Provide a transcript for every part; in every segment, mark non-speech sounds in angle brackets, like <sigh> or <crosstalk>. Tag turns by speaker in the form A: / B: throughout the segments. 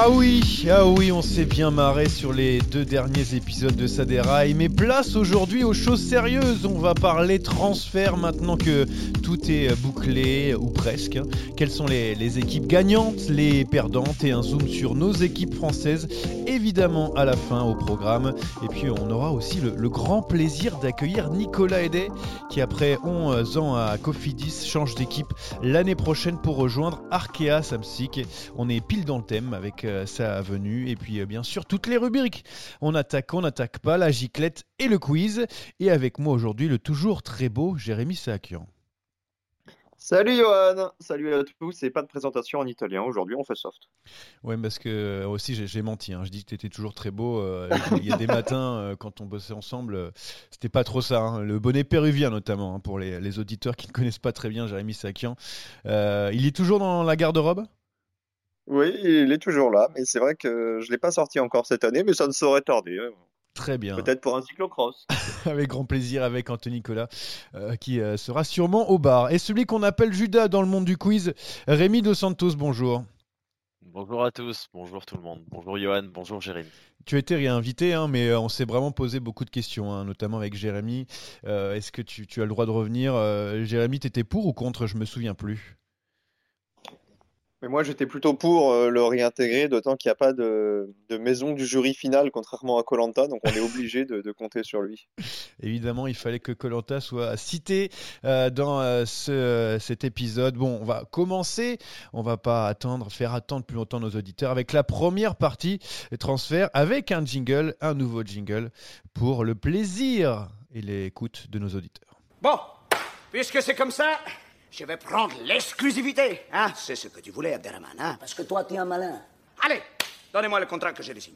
A: Ah oui, ah oui, on s'est bien marré sur les deux derniers épisodes de Saderaï, mais place aujourd'hui aux choses sérieuses. On va parler transfert maintenant que tout est bouclé, ou presque. hein. Quelles sont les, équipes gagnantes, les perdantes, et un zoom sur nos équipes françaises, évidemment à la fin au programme. Et puis on aura aussi le, grand plaisir d'accueillir Nicolas Edet, qui après 11 ans à Cofidis change d'équipe l'année prochaine pour rejoindre Arkea Samsic. On est pile dans le thème avec sa venue et puis euh, bien sûr toutes les rubriques. On attaque, on n'attaque pas, la giclette et le quiz. Et avec moi aujourd'hui le toujours très beau Jérémy Saakian.
B: Salut Johan, salut à tous, et pas de présentation en italien aujourd'hui, on fait soft.
A: Ouais, parce que euh, aussi j'ai menti. hein. Je dis que tu étais toujours très beau. euh, Il y a des <laughs> matins euh, quand on bossait ensemble, euh, c'était pas trop ça. hein. Le bonnet péruvien notamment hein, pour les, les auditeurs qui ne connaissent pas très bien Jérémy Saakian. Euh, il est toujours dans la garde-robe?
B: Oui, il est toujours là, mais c'est vrai que je l'ai pas sorti encore cette année, mais ça ne saurait tarder. hein.
A: Très bien.
B: Peut-être pour un cyclocross. <laughs>
A: Avec grand plaisir avec Anthony Nicolas euh, qui euh, sera sûrement au bar. Et celui qu'on appelle Judas dans le monde du quiz, Rémi Dos Santos, bonjour.
C: Bonjour à tous, bonjour tout le monde, bonjour Johan, bonjour Jérémy.
A: Tu as été réinvité, hein, mais euh, on s'est vraiment posé beaucoup de questions, hein, notamment avec Jérémy. Euh, Est-ce que tu, tu as le droit de revenir? Euh, Jérémy, t'étais pour ou contre? Je me souviens plus.
B: Mais moi j'étais plutôt pour euh, le réintégrer, d'autant qu'il n'y a pas de, de maison du jury final, contrairement à Colanta, donc on est obligé de, de compter sur lui. <laughs>
A: Évidemment, il fallait que Colanta soit cité euh, dans euh, ce- cet épisode. Bon, on va commencer. On va pas attendre, faire attendre plus longtemps nos auditeurs avec la première partie des transferts, avec un jingle, un nouveau jingle pour le plaisir et l'écoute de nos auditeurs.
D: Bon, puisque c'est comme ça, je vais prendre l'exclusivité. Hein c'est ce que tu voulais, Abderrahman, hein
E: Parce que toi, t'es un malin.
D: Allez, donnez-moi le contrat que je le signe.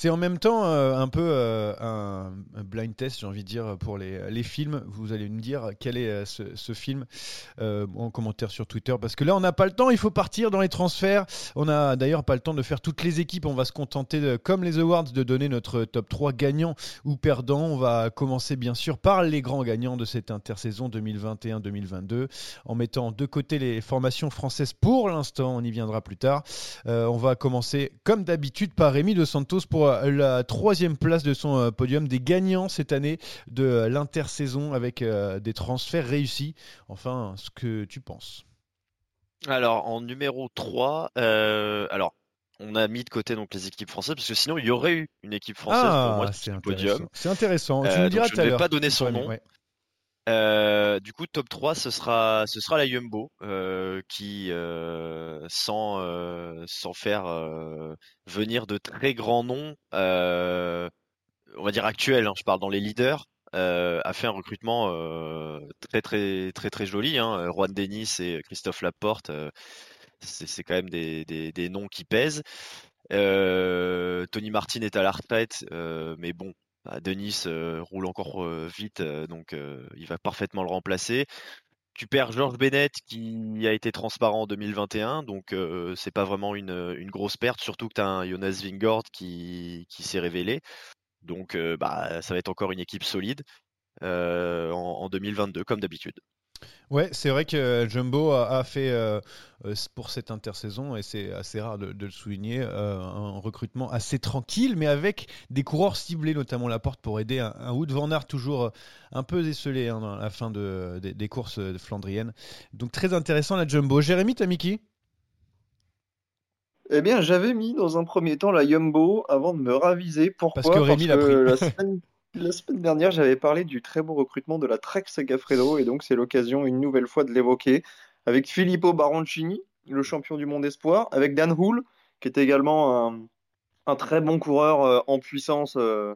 A: C'est en même temps euh, un peu euh, un, blind test, j'ai envie de dire, pour les, films. Vous allez me dire quel est euh, ce, film en commentaire sur Twitter. Parce que là, on n'a pas le temps, il faut partir dans les transferts. On n'a d'ailleurs pas le temps de faire toutes les équipes. On va se contenter, comme les Awards, de donner notre top 3 gagnant ou perdant. On va commencer bien sûr par les grands gagnants de cette intersaison 2021-2022, en mettant de côté les formations françaises pour l'instant. On y viendra plus tard. On va commencer comme d'habitude par Rémi De Santos pour euh, la troisième place de son euh, podium des gagnants cette année de euh, l'intersaison avec des transferts réussis. Enfin, ce que tu penses.
C: Alors en numéro 3, euh, alors on a mis de côté donc les équipes françaises parce que sinon il y aurait eu une équipe française pour moi
A: Ah,
C: sur
A: c'est
C: le podium.
A: C'est intéressant. tu
C: Euh,
A: diras
C: je ne vais pas donner son nom.
A: ouais.
C: Euh, du coup, top 3, ce sera, ce la Yumbo euh, qui, euh, sans, faire venir de très grands noms, on va dire actuels, hein, je parle dans les leaders, a fait un recrutement très très très très joli. Hein. Juan Denis et Christophe Laporte, c'est quand même des, noms qui pèsent. Tony Martin est à la retraite, mais bon, bah, Denis euh, roule encore euh, vite, euh, donc euh, il va parfaitement le remplacer. tu perds George Bennett qui a été transparent en 2021, donc c'est pas vraiment une, grosse perte, surtout que tu as un Jonas Vingord qui, s'est révélé. Donc bah, ça va être encore une équipe solide en 2022, comme d'habitude.
A: Ouais, c'est vrai que Jumbo a, fait euh, euh, pour cette intersaison, et c'est assez rare de, le souligner, euh, un recrutement assez tranquille, mais avec des coureurs ciblés, notamment la porte pour aider un, Wood Van Aert toujours un peu hein, à la fin de, des courses flandriennes. Donc très intéressant la Jumbo. Jérémy, t'as mis qui?
B: Eh bien, j'avais mis dans un premier temps la Jumbo avant de me raviser. Pourquoi?
A: Parce que Rémi l'a
B: pris. La <laughs> semaine dernière, j'avais parlé du très beau recrutement de la Trek Segafredo et donc c'est l'occasion une nouvelle fois de l'évoquer avec Filippo Baroncini, le champion du monde espoir, avec Dan Hull, qui est également un, très bon coureur euh, en puissance. Euh,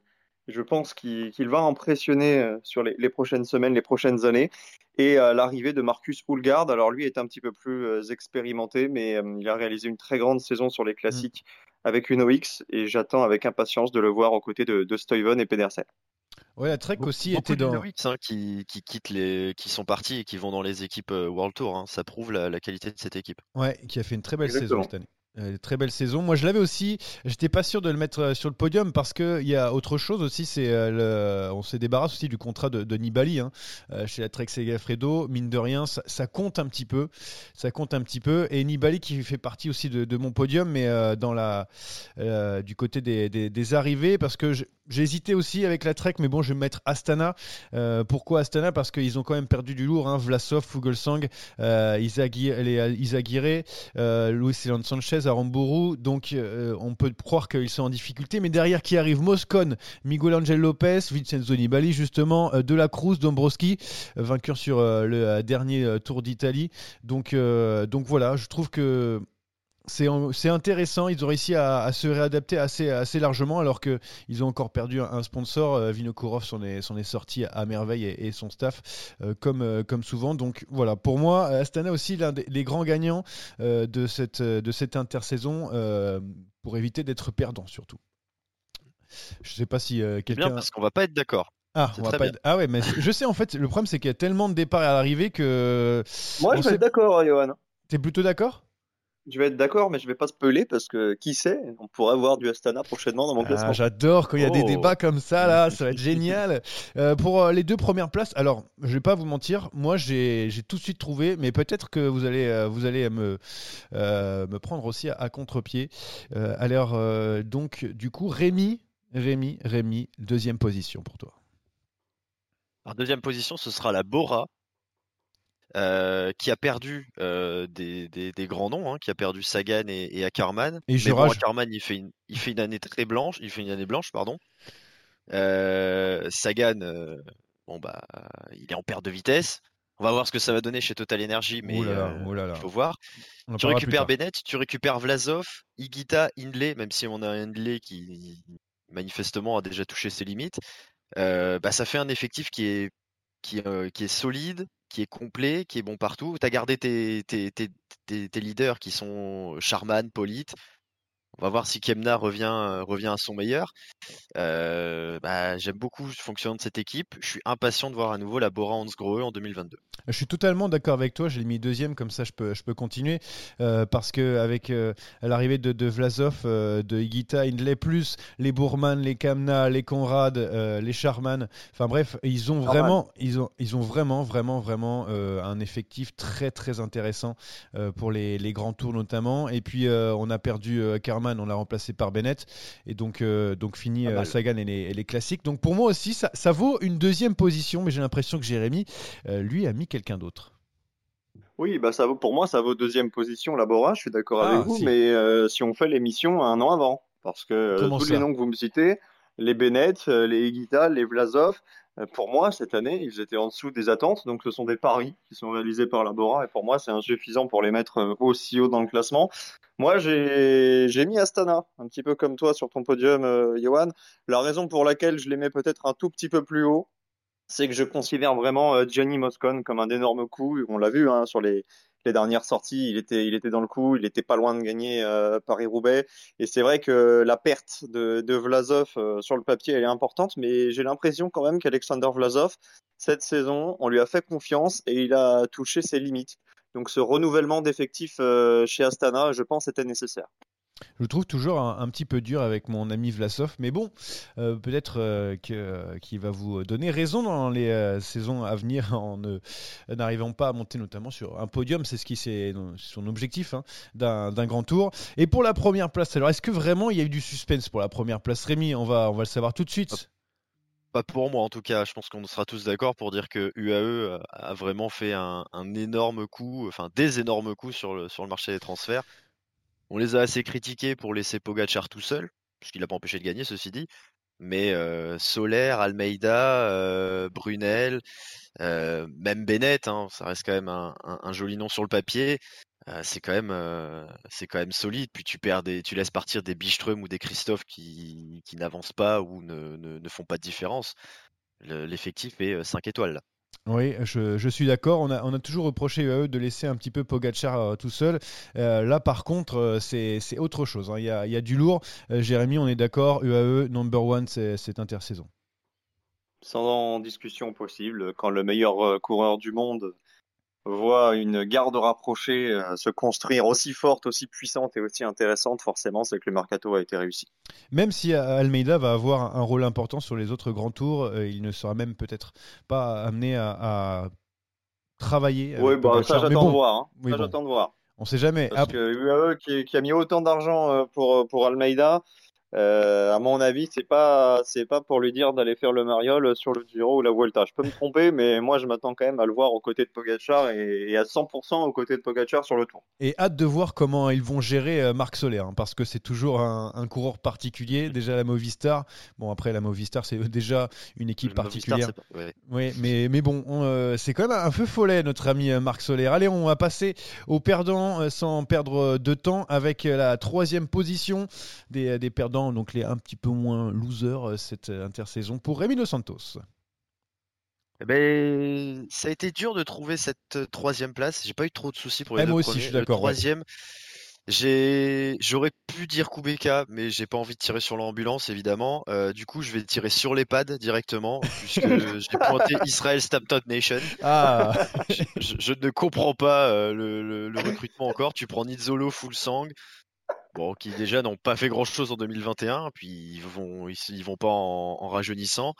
B: je pense qu'il va impressionner euh, sur les, prochaines semaines, les prochaines années. Et l'arrivée de Marcus Hulgard, alors lui est un petit peu plus expérimenté, mais il a réalisé une très grande saison sur les classiques avec une OX et j'attends avec impatience de le voir aux côtés de, de Stuyven et Pedersen.
A: Ouais, la Trek aussi était dans.
C: OX hein, qui, qui quittent les, qui sont partis et qui vont dans les équipes euh, World Tour. Hein. Ça prouve la, qualité de cette équipe.
A: Ouais, qui a fait une très belle saison cette année. Euh, très belle saison. Moi, je l'avais aussi. J'étais pas sûr de le mettre euh, sur le podium parce qu'il y a autre chose aussi. C'est euh, on s'est débarrassé aussi du contrat de, Nibali hein, chez la Trek Segafredo. Mine de rien, ça, compte un petit peu. Ça compte un petit peu. Et Nibali qui fait partie aussi de, mon podium, mais dans la du côté des, arrivées parce que j'ai hésité aussi avec la Trek, mais bon, je vais mettre Astana. pourquoi Astana? Parce qu'ils ont quand même perdu du lourd. Hein. Vlasov, Fugelsang, Isaguirre, Luis Sanchez à Rambourou, donc euh, on peut croire qu'ils sont en difficulté. Mais derrière qui arrive? Moscone, Miguel Angel Lopez, Vincenzo Nibali justement, euh, De la Cruz, Dombrowski, euh, vainqueur sur le dernier Tour d'Italie. Donc, donc voilà, je trouve que c'est intéressant, ils ont réussi à, se réadapter assez, assez largement alors qu'ils ont encore perdu un, sponsor. Euh, Vinokourov s'en est, est, sorti à merveille et, son staff euh, comme, euh, comme souvent. Donc voilà, pour moi, Astana aussi l'un des grands gagnants de, cette, de cette intersaison pour éviter d'être perdant surtout. Je sais pas si quelqu'un.
C: Bien parce qu'on va pas être d'accord.
A: Ah, ah ouais, mais je sais en fait, le problème c'est qu'il y a tellement de départs à l'arrivée que.
B: Moi je suis d'accord, Johan.
A: T'es plutôt d'accord?
B: Je vais être d'accord, mais je vais pas spoiler parce que qui sait, on pourrait avoir du Astana prochainement dans mon ah, classement.
A: J'adore quand il y a des oh. débats comme ça là, ça va être génial. <laughs> Euh, pour euh, les deux premières places, alors je vais pas vous mentir, moi j'ai tout de suite trouvé, mais peut-être que vous allez euh, vous allez me me prendre aussi à, contre-pied. alors donc du coup Rémi, Rémi, Rémi, deuxième position pour toi.
C: Alors deuxième position, ce sera la Bora euh, qui a perdu euh, des, des, grands noms, hein, qui a perdu Sagan et, et Ackerman.
A: Et
C: Mais bon, Ackerman, il fait, une, il fait une année très blanche, il fait une année blanche, pardon. Euh, Sagan, bon bah, il est en perte de vitesse. On va voir ce que ça va donner chez Total Energy, mais il faut voir. tu récupères Bennett, tu récupères Vlasov, Igita, Hindley, même si on a un Hindley qui manifestement a déjà touché ses limites. bah, ça fait un effectif qui est, qui, qui est solide, qui est complet, qui est bon partout. Tu as gardé tes, leaders qui sont Charman, Polite. On va voir si Kemna revient, euh, revient à son meilleur. Euh, bah, J'aime beaucoup le fonctionnement de cette équipe. Je suis impatient de voir à nouveau la Bora Hansgrohe en 2022.
A: Je suis totalement d'accord avec toi. J'ai mis deuxième, comme ça je peux, je peux continuer. Euh, parce que avec l'arrivée de, de, Vlasov, de Igita, Hindley, plus les Bourman, les Kamna, les Conrad, les Charman. Enfin bref, ils ont vraiment, ils ont, ils ont vraiment, vraiment, vraiment un effectif très, très intéressant pour les, les, grands tours notamment. Et puis on a perdu Carmen on l'a remplacé par Bennett. Et donc, euh, donc fini euh, Sagan et les, classiques. Donc pour moi aussi, ça, vaut une deuxième position, mais j'ai l'impression que Jérémy, euh, lui, a mis quelqu'un d'autre.
B: Oui, bah ça vaut, pour moi, ça vaut deuxième position, Labora, je suis d'accord avec ah, vous, mais si on fait l'émission un an avant, parce que tous les noms que vous me citez, les Bennett, les Higuita, les Vlasov, pour moi, cette année, ils étaient en dessous des attentes, donc ce sont des paris qui sont réalisés par Labora, et pour moi, c'est insuffisant pour les mettre aussi haut dans le classement. Moi, j'ai mis Astana, un petit peu comme toi sur ton podium, euh, Johan. La raison pour laquelle je les mets peut-être un tout petit peu plus haut, c'est que je considère vraiment euh, Gianni Moscon comme un énorme coup. On l'a vu hein, sur les, les dernières sorties, il était, il était dans le coup, il était pas loin de gagner euh, Paris-Roubaix. Et c'est vrai que la perte de, Vlasov euh, sur le papier, elle est importante, mais j'ai l'impression quand même qu'Alexander Vlasov, cette saison, on lui a fait confiance et il a touché ses limites. Donc ce renouvellement d'effectifs euh, chez Astana, je pense, était nécessaire.
A: Je le trouve toujours un, petit peu dur avec mon ami Vlasov, mais bon, euh, peut-être euh, qu'il va vous donner raison dans les euh, saisons à venir <laughs> en n'arrivant pas à monter notamment sur un podium. C'est ce qui c'est son objectif hein, d'un grand tour. Et pour la première place, alors est-ce que vraiment il y a eu du suspense pour la première place, Rémi? On va on va le savoir tout de suite.
C: Pas pour moi en tout cas, je pense qu'on sera tous d'accord pour dire que UAE a vraiment fait un, un énorme coup, enfin des énormes coups sur le, sur le marché des transferts. On les a assez critiqués pour laisser Pogachar tout seul, puisqu'il n'a pas empêché de gagner, ceci dit. Mais euh, Soler, Almeida, euh, Brunel, euh, même Bennett, hein, ça reste quand même un, joli nom sur le papier. c'est quand même, c'est quand même solide. Puis tu perds des, tu laisses partir des Biström ou des Christophe qui, n'avancent pas ou ne, font pas de différence. L'effectif est 5 étoiles.
A: Oui, je, suis d'accord. On a, toujours reproché à eux de laisser un petit peu Pogachar euh, tout seul. Euh, là, par contre, euh, c'est autre chose. Hein. Il, y a, du lourd. Jérémy, on est d'accord. UAE, number one, c'est intersaison.
B: Sans discussion possible. Quand le meilleur coureur du monde voit une garde rapprochée euh, se construire aussi forte, aussi puissante et aussi intéressante, forcément, c'est que le mercato a été réussi.
A: Même si euh, Almeida va avoir un rôle important sur les autres grands tours, euh, il ne sera même peut-être pas amené à, travailler.
B: Oui, bah, ça j'attends de voir. Hein. ça j'attends de voir.
A: On sait jamais.
B: Parce que UAE qui, qui, a mis autant d'argent pour, pour Almeida, euh, à mon avis, c'est pas c'est pas pour lui dire d'aller faire le mariole sur le Giro ou la Vuelta. Je peux me tromper, mais moi je m'attends quand même à le voir aux côtés de Pogacar et, à 100% aux côtés de Pogacar sur le Tour.
A: Et hâte de voir comment ils vont gérer euh, Marc Soler, hein, parce que c'est toujours un, coureur particulier. Déjà la Movistar, bon après la Movistar c'est <laughs> déjà une équipe particulière. Oui, mais mais bon, euh, c'est quand même un feu follet notre ami Marc Soler. Allez, on va passer aux perdants sans perdre de temps avec la troisième position des, des perdants donc les un petit peu moins losers euh, cette euh, intersaison pour Rémi Dos Santos.
C: Eh ben, ça a été dur de trouver cette euh, troisième place. J'ai pas eu trop de soucis pour les
A: eh,
C: deux
A: moi aussi, je suis d'accord.
C: troisième, j'ai, j'aurais pu dire Kubeka, mais j'ai pas envie de tirer sur l'ambulance évidemment. du coup, je vais tirer sur les pads directement, puisque <laughs> j'ai pointé Israel Stamped Nation.
A: Ah. <laughs>
C: je, ne comprends pas le, le, recrutement encore. Tu prends Nizzolo, Full Sang, bon, qui déjà n'ont pas fait grand chose en 2021, puis ils vont, ils, vont pas en, rajeunissant.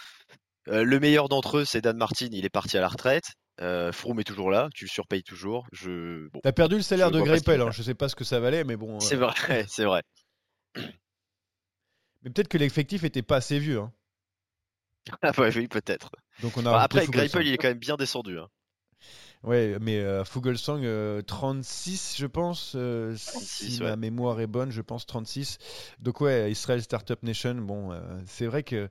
C: Euh, le meilleur d'entre eux, c'est Dan Martin, il est parti à la retraite. Euh, Froome est toujours là, tu le surpayes toujours. Je...
A: Bon, T'as perdu le salaire de Greipel, hein, je sais pas ce que ça valait, mais bon.
C: C'est vrai, <laughs> c'est vrai.
A: Mais peut-être que l'effectif était pas assez vieux. Hein.
C: Ah oui, peut-être.
A: Donc on a
C: après, Greipel, il est quand même bien descendu. Hein.
A: Ouais, mais euh, 36, euh, je pense, euh, si ma mémoire est bonne, je pense 36. Donc ouais, Israel Startup Nation, bon, euh, c'est vrai que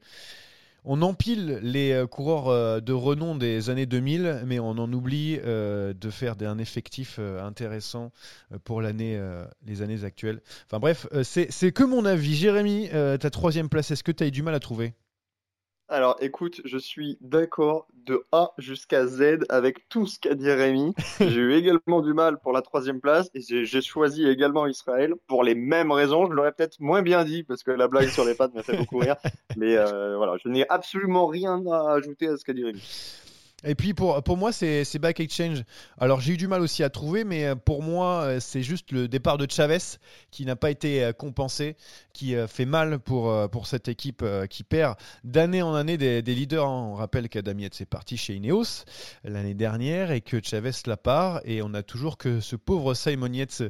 A: on empile les coureurs de renom des années 2000, mais on en oublie de faire un effectif intéressant pour l'année, les années actuelles. Enfin bref, c'est que mon avis. Jérémy, ta troisième place, est-ce que tu as eu du mal à trouver?
B: Alors écoute, je suis d'accord de A jusqu'à Z avec tout ce qu'a dit Rémi. <laughs> J'ai eu également du mal pour la troisième place et j'ai choisi également Israël pour les mêmes raisons. Je l'aurais peut-être moins bien dit parce que la blague sur les pattes m'a fait beaucoup rire. <laughs> Mais euh, voilà, je n'ai absolument rien à ajouter à ce qu'a dit Rémi.
A: Et puis pour, pour moi, c'est Back Exchange. Alors j'ai eu du mal aussi à trouver, mais euh, pour moi, euh, c'est juste le départ de Chavez qui n'a pas été euh, compensé, qui fait mal pour, pour cette équipe qui perd d'année en année des, leaders. Hein. On rappelle qu'Adam Yates est parti chez Ineos l'année dernière et que Chavez la part. Et on a toujours que ce pauvre Simon Yates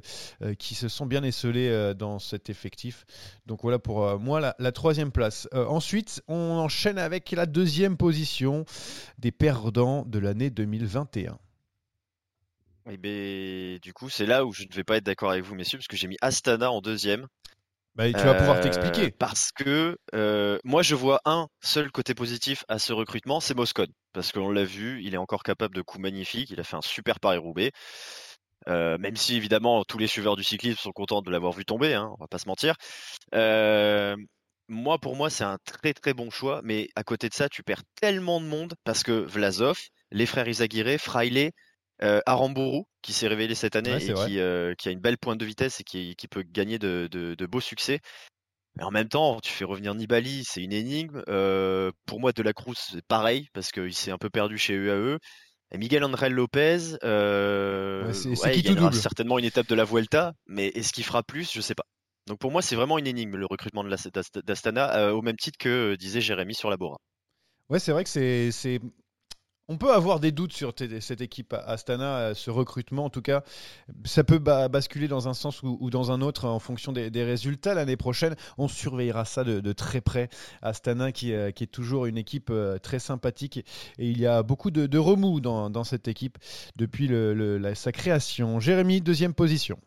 A: qui se sont bien esselés dans cet effectif. Donc voilà pour moi la troisième place. ensuite, on enchaîne avec la deuxième position des perdants de l'année 2021.
C: Et eh ben, du coup, c'est là où je ne vais pas être d'accord avec vous, messieurs, parce que j'ai mis Astana en deuxième.
A: Bah, tu vas pouvoir t'expliquer.
C: Euh, parce que euh, moi, je vois un seul côté positif à ce recrutement, c'est Moscone. Parce qu'on l'a vu, il est encore capable de coups magnifiques. Il a fait un super Paris-Roubaix. Euh, même si évidemment tous les suiveurs du cyclisme sont contents de l'avoir vu tomber, hein, on va pas se mentir moi, pour moi, c'est un très très bon choix. Mais à côté de ça, tu perds tellement de monde parce que Vlasov, les frères Isaguirre, Fraile, Euh, Aramburu, qui s'est révélé cette année
A: Ouais,
C: et qui, euh, qui a une belle pointe de vitesse et qui, qui peut gagner de, de- de beaux succès. Mais en même temps, tu fais revenir Nibali, c'est une énigme. Euh, pour moi, De La Cruz, c'est pareil, parce qu'il s'est un peu perdu chez UAE. Et Miguel Angel Lopez, euh,
A: Ouais, c'est-
C: ouais, il gagnera certainement une étape de la Vuelta, mais est-ce qu'il fera plus? Je sais pas. Donc pour moi, c'est vraiment une énigme, le recrutement d'Astana, euh, au même titre que euh, disait Jérémy sur la Bora.
A: Ouais, c'est vrai que c'est, On peut avoir des doutes sur cette équipe Astana, euh, ce recrutement en tout cas. Ça peut ba- basculer dans un sens ou, dans un autre en fonction des, résultats l'année prochaine. On surveillera ça de, très près. Astana qui, euh, qui est toujours une équipe très sympathique et il y a beaucoup de, remous dans, cette équipe depuis sa création. Jérémy, deuxième position.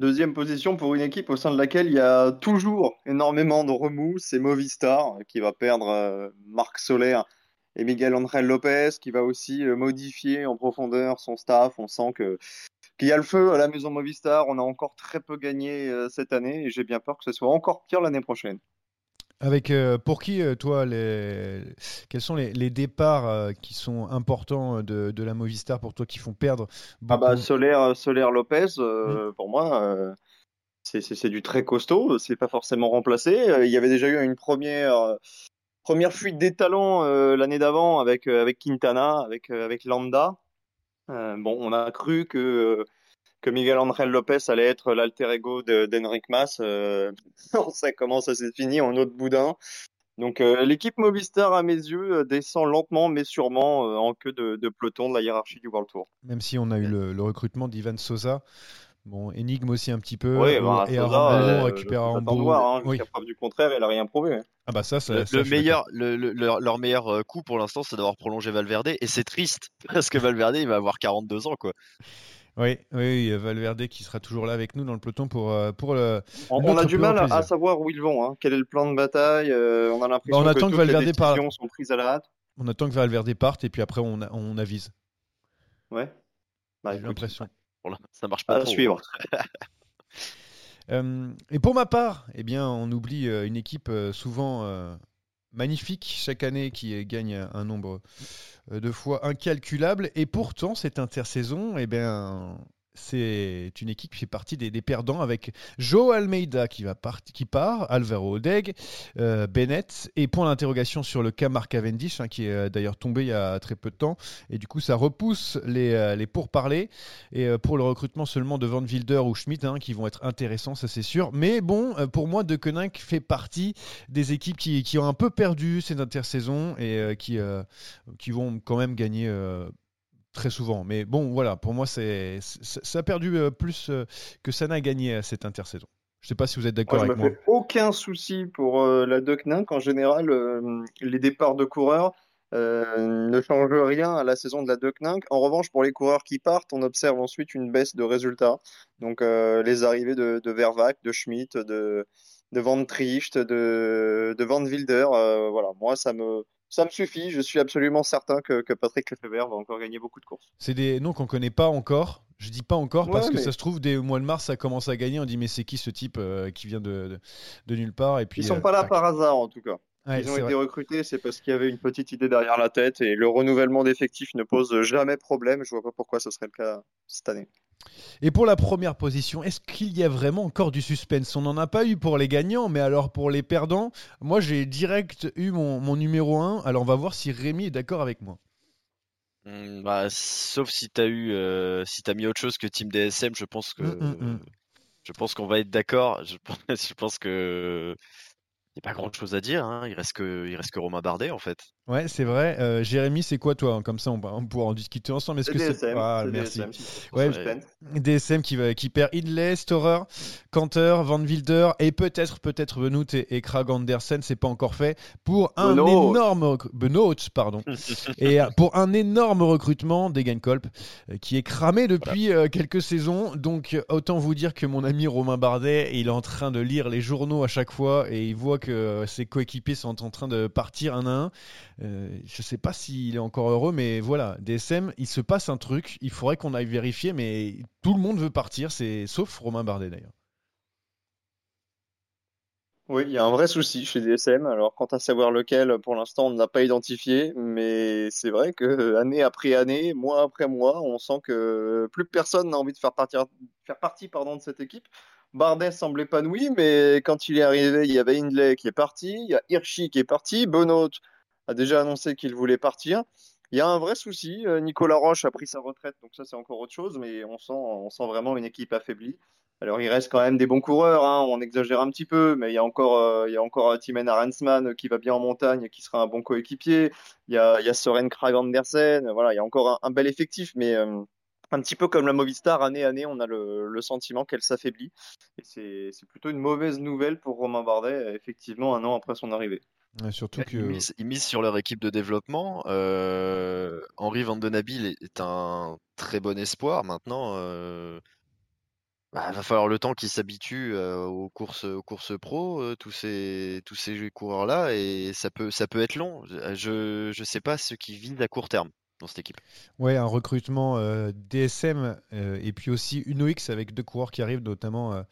B: Deuxième position pour une équipe au sein de laquelle il y a toujours énormément de remous, c'est Movistar qui va perdre euh, Marc Soler et Miguel Angel Lopez, qui va aussi euh, modifier en profondeur son staff. On sent qu'il y a le feu à la maison Movistar. On a encore très peu gagné euh, cette année et j'ai bien peur que ce soit encore pire l'année prochaine.
A: Avec euh, pour qui, euh, toi, les... quels sont les, les départs euh, qui sont importants de, de la Movistar pour toi qui font perdre
B: Ah bah Soler, Soler Lopez, euh, pour moi, c'est- du très costaud. C'est pas forcément remplacé. Il y avait déjà eu une première première fuite des talents l'année d'avant avec avec Quintana, avec avec. Euh, bon, on a cru que que Miguel Angel Lopez allait être l'alter ego de- d'Henrik Mas. Euh, <laughs> on sait comment ça s'est fini en autre boudin. Donc euh, l'équipe Movistar, à mes yeux, euh, descend lentement mais sûrement euh, en queue de, de peloton de la hiérarchie du World Tour.
A: Même si on a eu le, le recrutement d'Ivan Sosa. Bon, énigme aussi un petit peu.
B: Oui, bah,
A: et
B: Sosa, euh,
A: récupère
B: voir, hein,
A: Oui.
B: Preuve du contraire, il a rien prouvé. hein.
A: Ah bah ça, ça,
C: Le,
A: ça,
C: meilleur, le- le- leur, leur meilleur coup pour l'instant, c'est d'avoir prolongé Valverde. Et c'est triste, <laughs> parce que Valverde, il va avoir 42 ans, quoi.
A: Oui, oui, il y a Valverde qui sera toujours là avec nous dans le peloton pour, euh, pour le.
B: On, a du mal à, savoir où ils vont, hein. quel est le plan de bataille. euh, on a l'impression
A: Bah,
B: que
A: attend que
B: toutes les
A: Valverde par-
B: décisions sont prises à la hâte.
A: On attend que Valverde parte et puis après on, a- on avise.
B: Ouais. Bah,
A: J'ai l'impression.
C: Ça marche pas
B: à
C: trop.
B: suivre. <laughs>
A: Euh, et pour ma part, eh bien, on oublie une équipe souvent euh, magnifique chaque année qui gagne un nombre euh, de fois incalculable. Et pourtant, cette intersaison, eh bien, c'est une équipe qui fait partie des, perdants avec Joe Almeida qui, va part- qui part, Alvaro Odeg, euh, Bennett, et point d'interrogation sur le cas Mark Cavendish, hein, qui est euh, d'ailleurs tombé il y a très peu de temps. Et du coup, ça repousse les, euh, les pourparlers. Et pour le recrutement seulement de Van Wilder ou Schmidt, hein, qui vont être intéressants, ça c'est sûr. Mais bon, pour moi, De Koninck fait partie des équipes qui, qui ont un peu perdu cette intersaison et qui, qui vont quand même gagner très souvent. Mais bon, voilà, pour moi, c'est, ça a perdu euh, plus euh, que ça n'a gagné euh, cette intersaison. Je sais pas si vous êtes d'accord avec
B: me
A: moi.
B: aucun souci pour euh, la Decninck. En général, euh, les départs de coureurs euh, ne changent rien à la saison de la Decninck. En revanche, pour les coureurs qui partent, on observe ensuite une baisse de résultats. Donc, les arrivées de, de Vervac, de Schmidt, de, de Van Tricht, de, de Van Wilder. voilà, moi, ça me, ça me suffit. Je suis absolument certain que, que Patrick Lefebvre va encore gagner beaucoup de courses.
A: C'est des noms qu'on connaît pas encore. Je dis pas encore
B: Ouais,
A: parce que
B: mais-
A: ça se trouve, dès le mois de mars, ça commence à gagner. On dit, mais c'est qui ce type euh, qui vient de, de, de nulle part? Et puis,
B: Ils sont
A: euh,
B: pas là
A: tac.
B: par hasard, en tout cas.
A: Ouais,
B: Ils ont été
A: vrai.
B: recrutés, c'est parce qu'il y avait une petite idée derrière la tête et le renouvellement d'effectifs ne pose jamais problème. Je vois pas pourquoi ce serait le cas cette année.
A: Et pour la première position, est-ce qu'il y a vraiment encore du suspense? On n'en a pas eu pour les gagnants, mais alors pour les perdants, moi j'ai direct eu mon, mon numéro 1. Alors on va voir si Rémi est d'accord avec moi.
C: Hmm, bah, sauf si t'as eu, euh, si t'as mis autre chose que Team DSM, je pense que,
A: Mm, mm, mm.
C: je pense qu'on va être d'accord. Je pense, je pense que y a pas grand chose à dire. Hein. Il reste que, il reste que Romain Bardet en fait.
A: Ouais, c'est vrai. Euh, Jérémy, c'est quoi toi Comme ça, on, pourra en discuter ensemble. Est-ce que c'est
B: DSM,
A: Ah, merci.
B: DSM,
A: Ouais. DSM qui, va, qui perd Hindley, Storer, Canter, Van Wilder et peut-être peut-être Benoît et, et Krag Andersen, c'est pas encore fait pour un
B: Benoît.
A: énorme Benoît, pardon. <laughs> et euh, pour un énorme recrutement d'Egenkolb euh, qui est cramé depuis quelques saisons. Donc autant vous dire que mon ami Romain Bardet, il est en train de lire les journaux à chaque fois et il voit que ses coéquipiers sont en train de partir un à un. Euh, je sais pas s'il est encore heureux, mais voilà, DSM, il se passe un truc. Il faudrait qu'on aille vérifier, mais tout le monde veut partir, sauf Romain Bardet d'ailleurs.
B: Oui, il y a un vrai souci chez DSM. Alors, quant à savoir lequel, pour l'instant, on ne l'a pas identifié, mais c'est vrai que année après année, mois après mois, on sent que plus personne n'a envie de faire, partie de cette équipe. Bardet semble épanoui, mais quand il est arrivé, il y avait Hindley qui est parti, il y a Hirschi qui est parti, Benoît a déjà annoncé qu'il voulait partir. Il y a un vrai souci. Euh, Nicolas Roche a pris sa retraite, donc ça c'est encore autre chose, mais on sent, on sent vraiment une équipe affaiblie. Alors il reste quand même des bons coureurs, hein, on exagère un petit peu, mais il y a encore, euh, il y a encore Timen Arensman qui va bien en montagne, qui sera un bon coéquipier. Il y a, il y a Soren Krag Andersen, voilà, il y a encore un, bel effectif, mais euh, un petit peu comme la Movistar, année année, on a le, le sentiment qu'elle s'affaiblit. Et c'est plutôt une mauvaise nouvelle pour Romain Bardet, effectivement, un an après son arrivée.
A: Surtout que...
C: ils, misent, sur leur équipe de développement. Euh, Henri Van Den est un très bon espoir. Maintenant, euh, bah, va falloir le temps qu'ils s'habituent aux courses, aux courses pro, tous ces, tous ces coureurs-là, et ça peut, ça peut être long. Je, je sais pas ce qui vise à court terme dans cette équipe.
A: Ouais, un recrutement DSM et puis aussi Uno X avec deux coureurs qui arrivent, notamment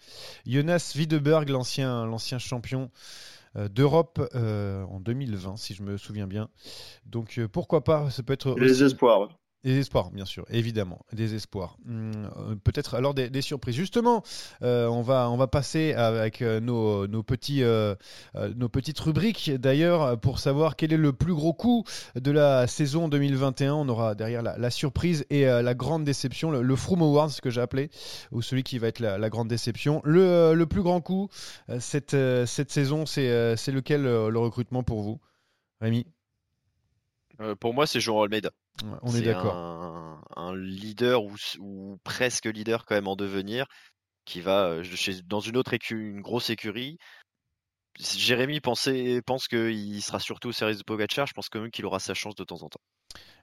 A: Jonas Wiedeberg, l'ancien, l'ancien champion d'Europe en 2020, si je me souviens bien. Donc pourquoi pas, ça peut être.
B: Les espoirs.
A: Des espoirs, bien sûr, évidemment, des espoirs. Hum, euh, peut-être alors des, surprises. Justement, euh, on, va, on va passer avec euh, nos, nos, petits, nos petites rubriques d'ailleurs pour savoir quel est le plus gros coup de la saison 2021. On aura derrière la, surprise et la grande déception, le, le Froome Award, ce que j'ai appelé, ou celui qui va être la, grande déception. Le, le, plus grand coup cette, cette saison, c'est lequel le recrutement pour vous Rémi?
C: Pour moi, c'est Jean Almeida
A: on est, d'accord.
C: Un, leader ou, presque leader quand même en devenir, qui va euh, dans une autre écurie, une grosse écurie. Jérémy pensait, pense qu'il sera surtout au service de Pogacar. Je pense quand même qu'il aura sa chance de temps en temps.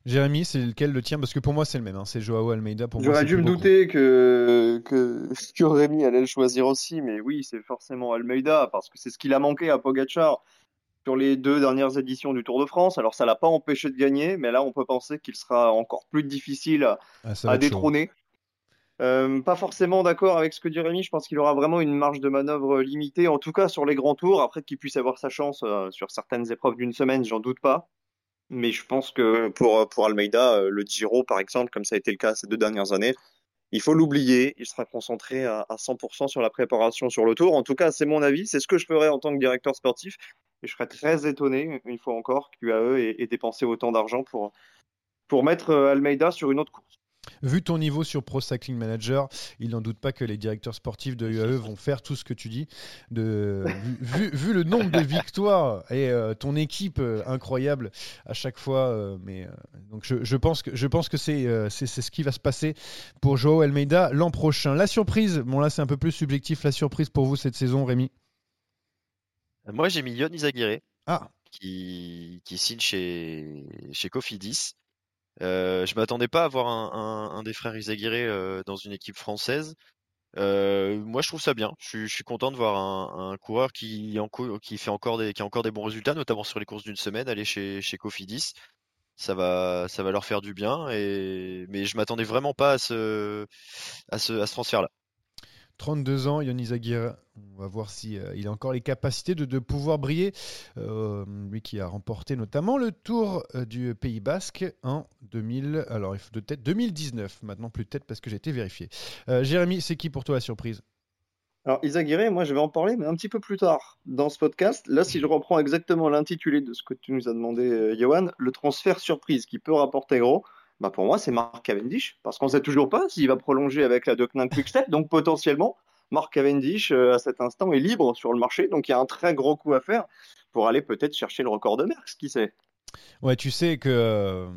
A: Jérémy, c'est lequel le tien? Parce que pour moi, c'est le même. Hein. C'est Joao Almeida.
B: J'aurais dû me douter que, que, <laughs> que Rémi allait le choisir aussi. Mais oui, c'est forcément Almeida. Parce que c'est ce qu'il a manqué à Pogacar sur les deux dernières éditions du Tour de France. Alors ça l'a pas empêché de gagner, mais là on peut penser qu'il sera encore plus difficile à, ah, détrôner. Euh, pas forcément d'accord avec ce que dit Rémi, je pense qu'il aura vraiment une marge de manœuvre limitée, en tout cas sur les grands tours. Après qu'il puisse avoir sa chance euh, sur certaines épreuves d'une semaine, j'en doute pas. Mais je pense que pour, pour Almeida, euh, le Giro par exemple, comme ça a été le cas ces deux dernières années, il faut l'oublier. Il sera concentré à, à 100% sur la préparation sur le tour. En tout cas, c'est mon avis. C'est ce que je ferais en tant que directeur sportif. Et je serais très étonné, une fois encore, qu'UAE ait, ait dépensé autant d'argent pour, pour mettre euh, Almeida sur une autre course.
A: Vu ton niveau sur Pro Cycling Manager, il n'en doute pas que les directeurs sportifs de UAE vont faire tout ce que tu dis. De, <laughs> vu, vu, le nombre de victoires et euh, ton équipe euh, incroyable à chaque fois, mais donc je, je, pense que je pense que c'est c'est ce qui va se passer pour Joao Almeida l'an prochain. La surprise, bon là c'est un peu plus subjectif. La surprise pour vous cette saison, Rémi?
C: Moi, j'ai mis Yon Izaguirre,
A: ah.
C: qui, qui signe chez, chez Cofidis. Euh, je m'attendais pas à avoir un, un, des frères Izaguirre euh, dans une équipe française. Euh, moi, je trouve ça bien. Je, suis content de voir un, un coureur qui, en, qui fait encore des, qui a encore des bons résultats, notamment sur les courses d'une semaine, aller chez, chez Cofidis. Ça va, ça va leur faire du bien. Et, mais je m'attendais vraiment pas à ce, à ce, à ce transfert-là.
A: 32 ans, Yonis Aguirre. On va voir si euh, il a encore les capacités de, pouvoir briller. Euh, lui qui a remporté notamment le Tour euh, du Pays Basque en 2000. Alors il faut peut-être 2019. Maintenant plus peut-être parce que j'ai été vérifié. Jérémy, c'est qui pour toi la surprise?
B: Alors, Isaguirre, moi je vais en parler, mais un petit peu plus tard dans ce podcast. Là, si je reprends exactement l'intitulé de ce que tu nous as demandé, Johan, le transfert surprise qui peut rapporter gros, bah pour moi, c'est Mark Cavendish, parce qu'on ne sait toujours pas s'il va prolonger avec la Deceuninck Quickstep, donc potentiellement, Mark Cavendish, euh, à cet instant, est libre sur le marché, donc il y a un très gros coup à faire pour aller peut-être chercher le record de Merckx, qui sait?
A: Ouais, tu sais que euh,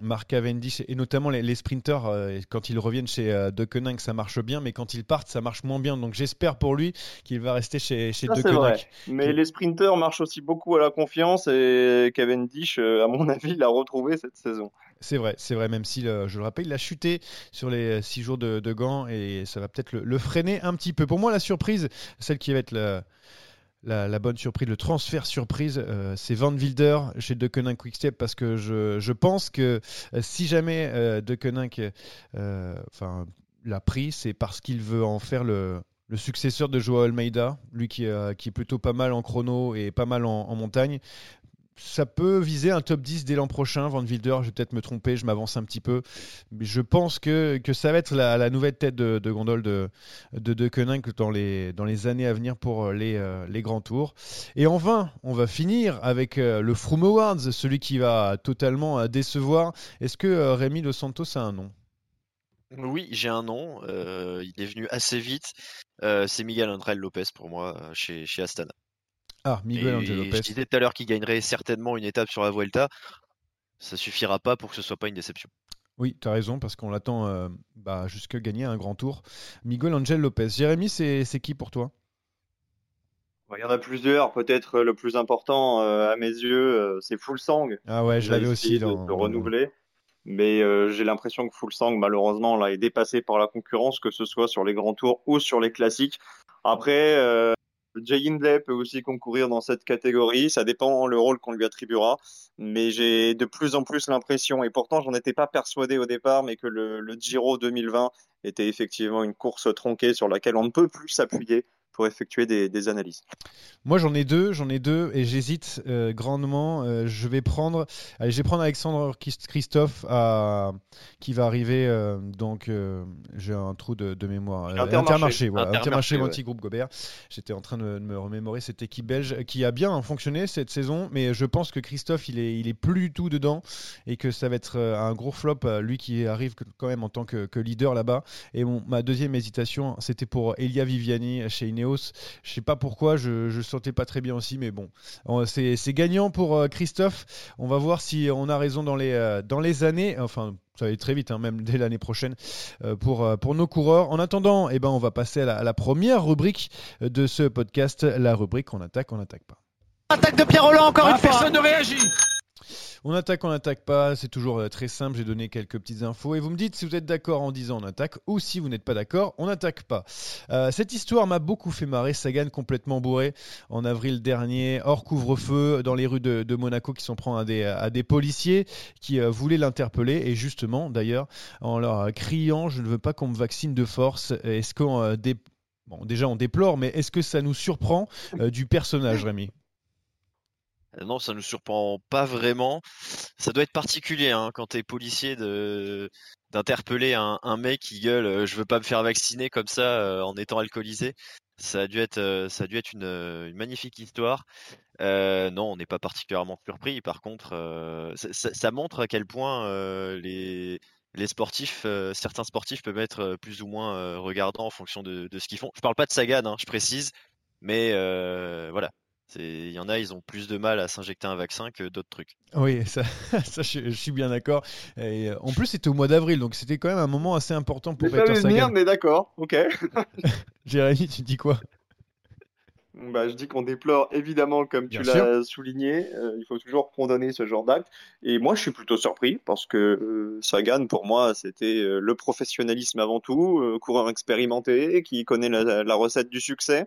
A: Mark Cavendish et notamment les, sprinters, euh, quand ils reviennent chez euh, ça marche bien, mais quand ils partent, ça marche moins bien. Donc j'espère pour lui qu'il va rester chez, chez
B: Mais les sprinters marchent aussi beaucoup à la confiance et Cavendish, euh, à mon <laughs> avis, l'a retrouvé cette saison.
A: C'est vrai, c'est vrai, même si, euh, je le rappelle, il a chuté sur les six jours de, de et ça va peut-être le, freiner un petit peu. Pour moi, la surprise, celle qui va être la, bonne surprise, le transfert surprise, euh, c'est Van Wilder chez De Quick Quickstep parce que je, pense que euh, si jamais euh, De Koninck l'a pris, c'est parce qu'il veut en faire le, successeur de Joao Almeida, lui qui, est plutôt pas mal en chrono et pas mal en montagne ça peut viser un top 10 dès l'an prochain. Van Wilder, je vais peut-être me tromper, je m'avance un petit peu. Je pense que, ça va être la, nouvelle tête de, gondole de, de, dans les, années à venir pour les, euh, les grands tours. Et enfin, on va finir avec euh, le Froome Awards, celui qui va totalement euh, décevoir. Est-ce que Rémi Dos Santos a un nom?
C: Oui, j'ai un nom. il est venu assez vite. c'est Miguel André Lopez pour moi chez Astana.
A: Ah, Miguel Angel
C: Lopez. Je disais tout à l'heure qu'il gagnerait certainement une étape sur la Vuelta. Ça suffira pas pour que ce soit pas une déception.
A: Oui, tu as raison, parce qu'on l'attend euh, bah, jusque gagner un grand tour. Miguel Angel Lopez. Jérémy, c'est qui pour toi?
B: Il y en a plusieurs. Peut-être le plus important euh, à mes yeux, euh, c'est Full Sang.
A: Ah ouais, je l'avais aussi.
B: Dans... De, renouveler. Mais j'ai l'impression que Full Sang, malheureusement, là, est dépassé par la concurrence, que ce soit sur les grands tours ou sur les classiques. Après, Jay Hindley peut aussi concourir dans cette catégorie. Ça dépend le rôle qu'on lui attribuera. Mais j'ai de plus en plus l'impression, et pourtant j'en étais pas persuadé au départ, mais que le, le Giro 2020 était effectivement une course tronquée sur laquelle on ne peut plus s'appuyer pour effectuer des, analyses.
A: Moi, j'en ai deux, j'en ai deux, et j'hésite euh, grandement. Euh, je vais prendre, allez, je vais prendre Alexandre Christophe à, qui va arriver. Euh, donc, j'ai un trou de, mémoire.
B: Intermarché,
A: voilà, Intermarché, Intermarché Groupe Gobert. J'étais en train de, me remémorer cette équipe belge qui a bien fonctionné cette saison, mais je pense que Christophe, il est, il est plus du tout dedans et que ça va être un gros flop. Lui qui arrive quand même en tant que, leader là-bas. Et ma deuxième hésitation, c'était pour Elia Viviani chez Ineos je sais pas pourquoi, je ne sentais pas très bien aussi, mais bon, c'est gagnant pour euh, Christophe. On va voir si on a raison dans les, euh, dans les années, enfin ça va aller très vite, hein, même dès l'année prochaine, euh, pour, pour nos coureurs. En attendant, eh ben, on va passer à la, première rubrique de ce podcast, la rubrique On attaque, on n'attaque pas.
E: Attaque de Pierre Roland, encore une ah, fois.
F: Personne ne réagit.
A: On attaque, on n'attaque pas, c'est toujours euh, très simple, j'ai donné quelques petites infos. Et vous me dites si vous êtes d'accord en disant on attaque ou si vous n'êtes pas d'accord, on n'attaque pas. Euh, cette histoire m'a beaucoup fait marrer, Sagan complètement bourré. En avril dernier, hors couvre-feu dans les rues de, Monaco qui s'en prend à des, policiers qui euh, voulaient l'interpeller. Et justement d'ailleurs en leur criant je ne veux pas qu'on me vaccine de force, est-ce qu'on... Déjà on déplore, mais est-ce que ça nous surprend du personnage, Rémi?
C: Non, ça nous surprend pas vraiment. Ça doit être particulier hein, quand t'es policier de d'interpeller un, mec qui gueule euh, je veux pas me faire vacciner comme ça euh, en étant alcoolisé. Ça a dû être une, magnifique histoire. non, on n'est pas particulièrement surpris. Par contre, ça, montre à quel point les les sportifs, certains sportifs peuvent être plus ou moins regardants en fonction de, ce qu'ils font. Je parle pas de Sagan, hein, je précise, mais voilà, il y en a, ils ont plus de mal à s'injecter un vaccin que d'autres trucs.
A: Oui, ça, <laughs> je, suis bien d'accord. Et en plus, c'était au mois d'avril, donc c'était quand même un moment assez important pour Peter Sagan.
B: mais d'accord, ok. <laughs>
A: Jérémy, tu dis quoi?
B: Bah, je dis qu'on déplore évidemment, comme tu l'as souligné, euh, il faut toujours condamner ce genre d'acte. Et moi, je suis plutôt surpris parce que euh, Sagan, pour moi, c'était euh, le professionnalisme avant tout, coureur expérimenté qui connaît la, recette du succès.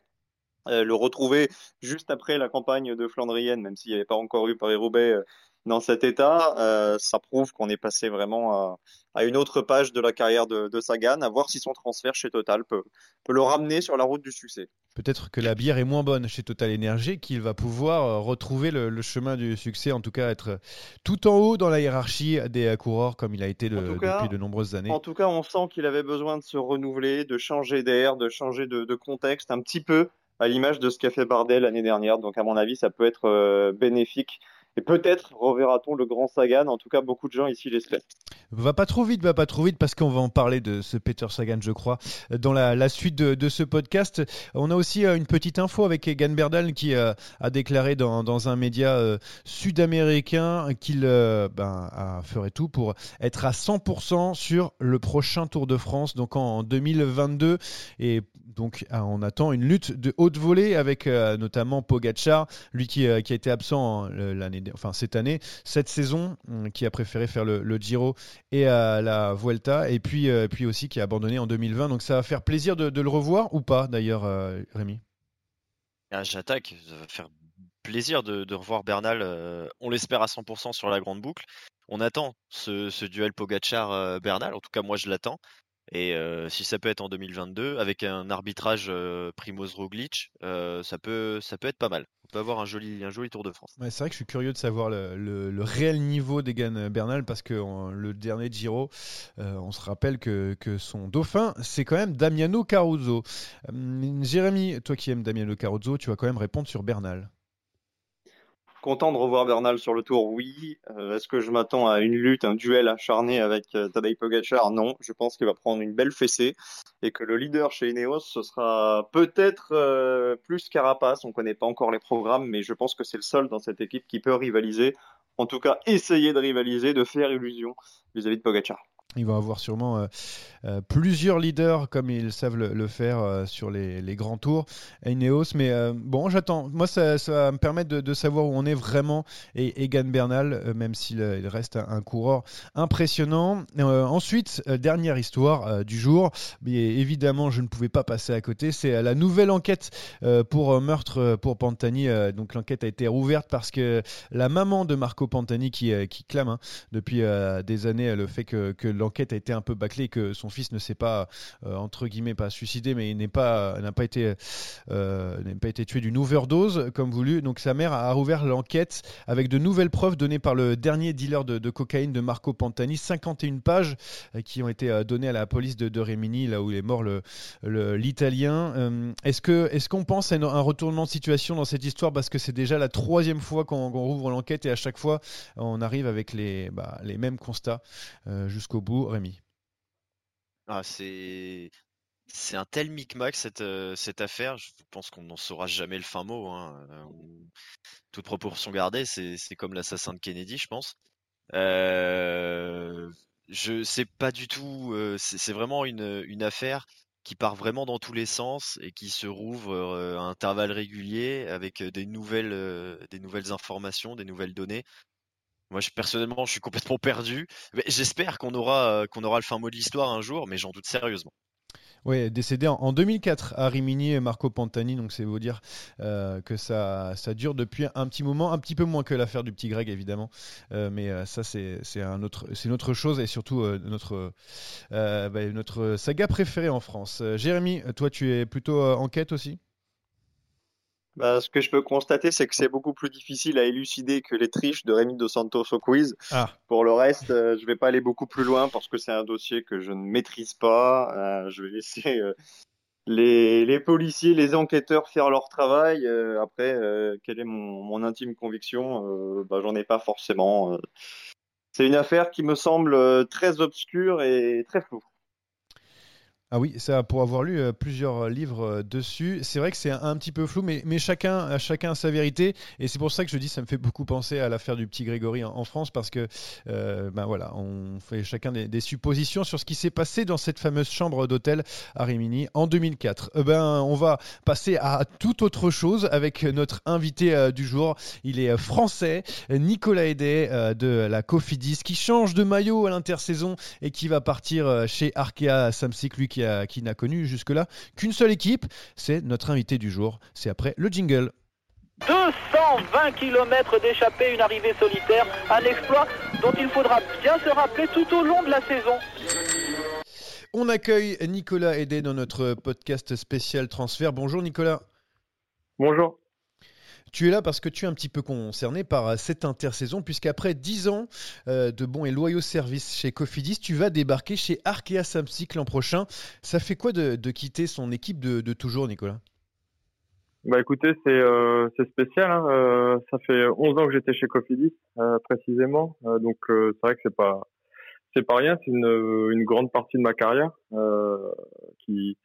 B: Euh, le retrouver juste après la campagne de Flandrienne, même s'il n'y avait pas encore eu Paris-Roubaix euh, dans cet état, euh, ça prouve qu'on est passé vraiment à, une autre page de la carrière de, Sagan, à voir si son transfert chez Total peut, le ramener sur la route du succès.
A: Peut-être que la bière est moins bonne chez Total Energy, qu'il va pouvoir retrouver le, chemin du succès, en tout cas être tout en haut dans la hiérarchie des coureurs comme il a été depuis de nombreuses années.
B: En tout cas, on sent qu'il avait besoin de se renouveler, de changer d'air, de changer de contexte un petit peu à l'image de ce qu'a fait Bardet l'année dernière. Donc à mon avis, ça peut être euh, bénéfique. Et peut-être reverra-t-on le grand Sagan. En tout cas, beaucoup de gens ici l'espèrent.
A: Va pas trop vite, va pas trop vite, parce qu'on va en parler de ce Peter Sagan, je crois, dans la, suite de, ce podcast. On a aussi euh, une petite info avec Egan Berdal qui euh, a déclaré dans, un média sud-américain qu'il ben, ferait tout pour être à 100% sur le prochain Tour de France, donc en 2022. Et donc ah, on attend une lutte de haute volée avec euh, notamment Pogacar, lui qui, euh, a été absent hein, cette année, cette saison, hum, qui a préféré faire le, Giro et la Vuelta, et puis, euh, aussi qui a abandonné en 2020. Donc ça va faire plaisir de, le revoir ou pas d'ailleurs, Rémi?
C: Ah, J'attaque, ça va faire plaisir de, revoir Bernal, on l'espère à 100% sur la grande boucle. On attend ce, ce duel Pogacar-Bernal, en tout cas moi je l'attends. Et si ça peut être en 2022, avec un arbitrage Primoz Roglic, ça peut ça peut être pas mal. On peut avoir un joli Tour de France.
A: c'est vrai que je suis curieux de savoir le, réel niveau d'Egan Bernal parce que le dernier Giro, on se rappelle que, que son dauphin, c'est quand même Damiano Caruso. Jérémy, toi qui aimes Damiano Caruso, tu vas quand même répondre sur Bernal.
B: Content de revoir Bernal sur le tour, oui. Euh, est-ce que je m'attends à une lutte, un duel acharné avec euh, Tadej Non. Je pense qu'il va prendre une belle fessée et que le leader chez Ineos, ce sera peut-être euh, plus Carapace. On ne connaît pas encore les programmes, mais je pense que c'est le seul dans cette équipe qui peut rivaliser. En tout cas, essayer de rivaliser, de faire illusion vis-à-vis de Pogacar.
A: Il va avoir sûrement euh, euh, plusieurs leaders comme ils savent le, faire euh, sur les, grands tours. Mais bon, j'attends. Moi, ça, va me permettre de, savoir où on est vraiment et Egan Bernal, même s'il reste un, coureur impressionnant. ensuite, dernière histoire du jour. Mais évidemment, je ne pouvais pas passer à côté. C'est la nouvelle enquête pour meurtre pour Pantani. donc l'enquête a été rouverte parce que la maman de Marco Pantani qui, qui clame hein, depuis des années le fait que, que l'enquête a été un peu bâclée, que son fils ne s'est pas, euh, entre guillemets, pas suicidé, mais il n'est pas, n'a pas été, euh, n'a pas été tué d'une overdose comme voulu. Donc sa mère a rouvert l'enquête avec de nouvelles preuves données par le dernier dealer de, cocaïne de Marco Pantani, 51 pages euh, qui ont été données à la police de, de Rémini, là où il est mort l'Italien. est-ce que, est-ce qu'on pense à un retournement de situation dans cette histoire? Parce que c'est déjà la troisième fois qu'on, rouvre l'enquête et à chaque fois on arrive avec les, bah, les mêmes constats jusqu'au bout Rémi
C: ah, c'est un tel micmac cette, euh, cette affaire. Je pense qu'on n'en saura jamais le fin mot. Hein. Euh, toute proportion gardée, c'est comme l'assassin de Kennedy, je pense. Euh, je sais pas du tout. c'est vraiment une, une affaire qui part vraiment dans tous les sens et qui se rouvre à intervalles réguliers avec des nouvelles, des nouvelles informations, des nouvelles données. Moi, je, personnellement, je suis complètement perdu. J'espère qu'on aura, euh, qu'on aura le fin mot de l'histoire un jour, mais j'en doute sérieusement.
A: Oui, décédé en, 2004 à Rimini et Marco Pantani, donc c'est vous dire euh, que ça, dure depuis un petit moment, un petit peu moins que l'affaire du petit Greg évidemment, euh, mais ça c'est un une autre chose et surtout notre, bah, notre saga préférée en France. Jérémy, toi tu es plutôt en quête aussi?
B: Bah, ce que je peux constater, c'est que c'est beaucoup plus difficile à élucider que les triches de Rémi Dos Santos au quiz. Ah. Pour le reste, euh, je vais pas aller beaucoup plus loin parce que c'est un dossier que je ne maîtrise pas. Euh, je vais laisser euh, les, les, policiers, les enquêteurs faire leur travail. après, quelle est mon, mon intime conviction? Bah, J'en ai pas forcément. c'est une affaire qui me semble très obscure et très floue.
A: Ah oui, ça pour avoir lu euh, plusieurs euh, livres euh, dessus, c'est vrai que c'est un, petit peu flou, mais, chacun, sa vérité, et c'est pour ça que je dis ça me fait beaucoup penser à l'affaire du petit Grégory en, France, parce que ben voilà, on fait chacun des, suppositions sur ce qui s'est passé dans cette fameuse chambre d'hôtel à Rimini en 2004. ben on va passer à toute autre chose avec notre invité du jour. Il est français, Nicolas Hédé de la Cofidis, qui change de maillot à l'intersaison et qui va partir chez Arkea Samsic, lui qui qui, n'a connu jusque-là qu'une seule équipe. C'est notre invité du jour. C'est après le jingle.
F: 220 km d'échappée, une arrivée solitaire, un exploit dont il faudra bien se rappeler tout au long de la saison.
A: On accueille Nicolas Hédé dans notre podcast spécial transfert. Bonjour Nicolas.
B: Bonjour.
A: Tu es là parce que tu es un petit peu concerné par euh, cette intersaison, puisqu'après 10 ans euh, de bons et loyaux services chez Cofidis, tu vas débarquer chez Arkea Samsic l'an prochain. Ça fait quoi de, quitter son équipe de, toujours, Nicolas?
G: Bah écoutez, c'est euh, spécial. Hein. ça fait 11 ans que j'étais chez Cofidis, précisément. donc c'est vrai que c'est pas c'est pas rien. C'est une, une grande partie de ma carrière qui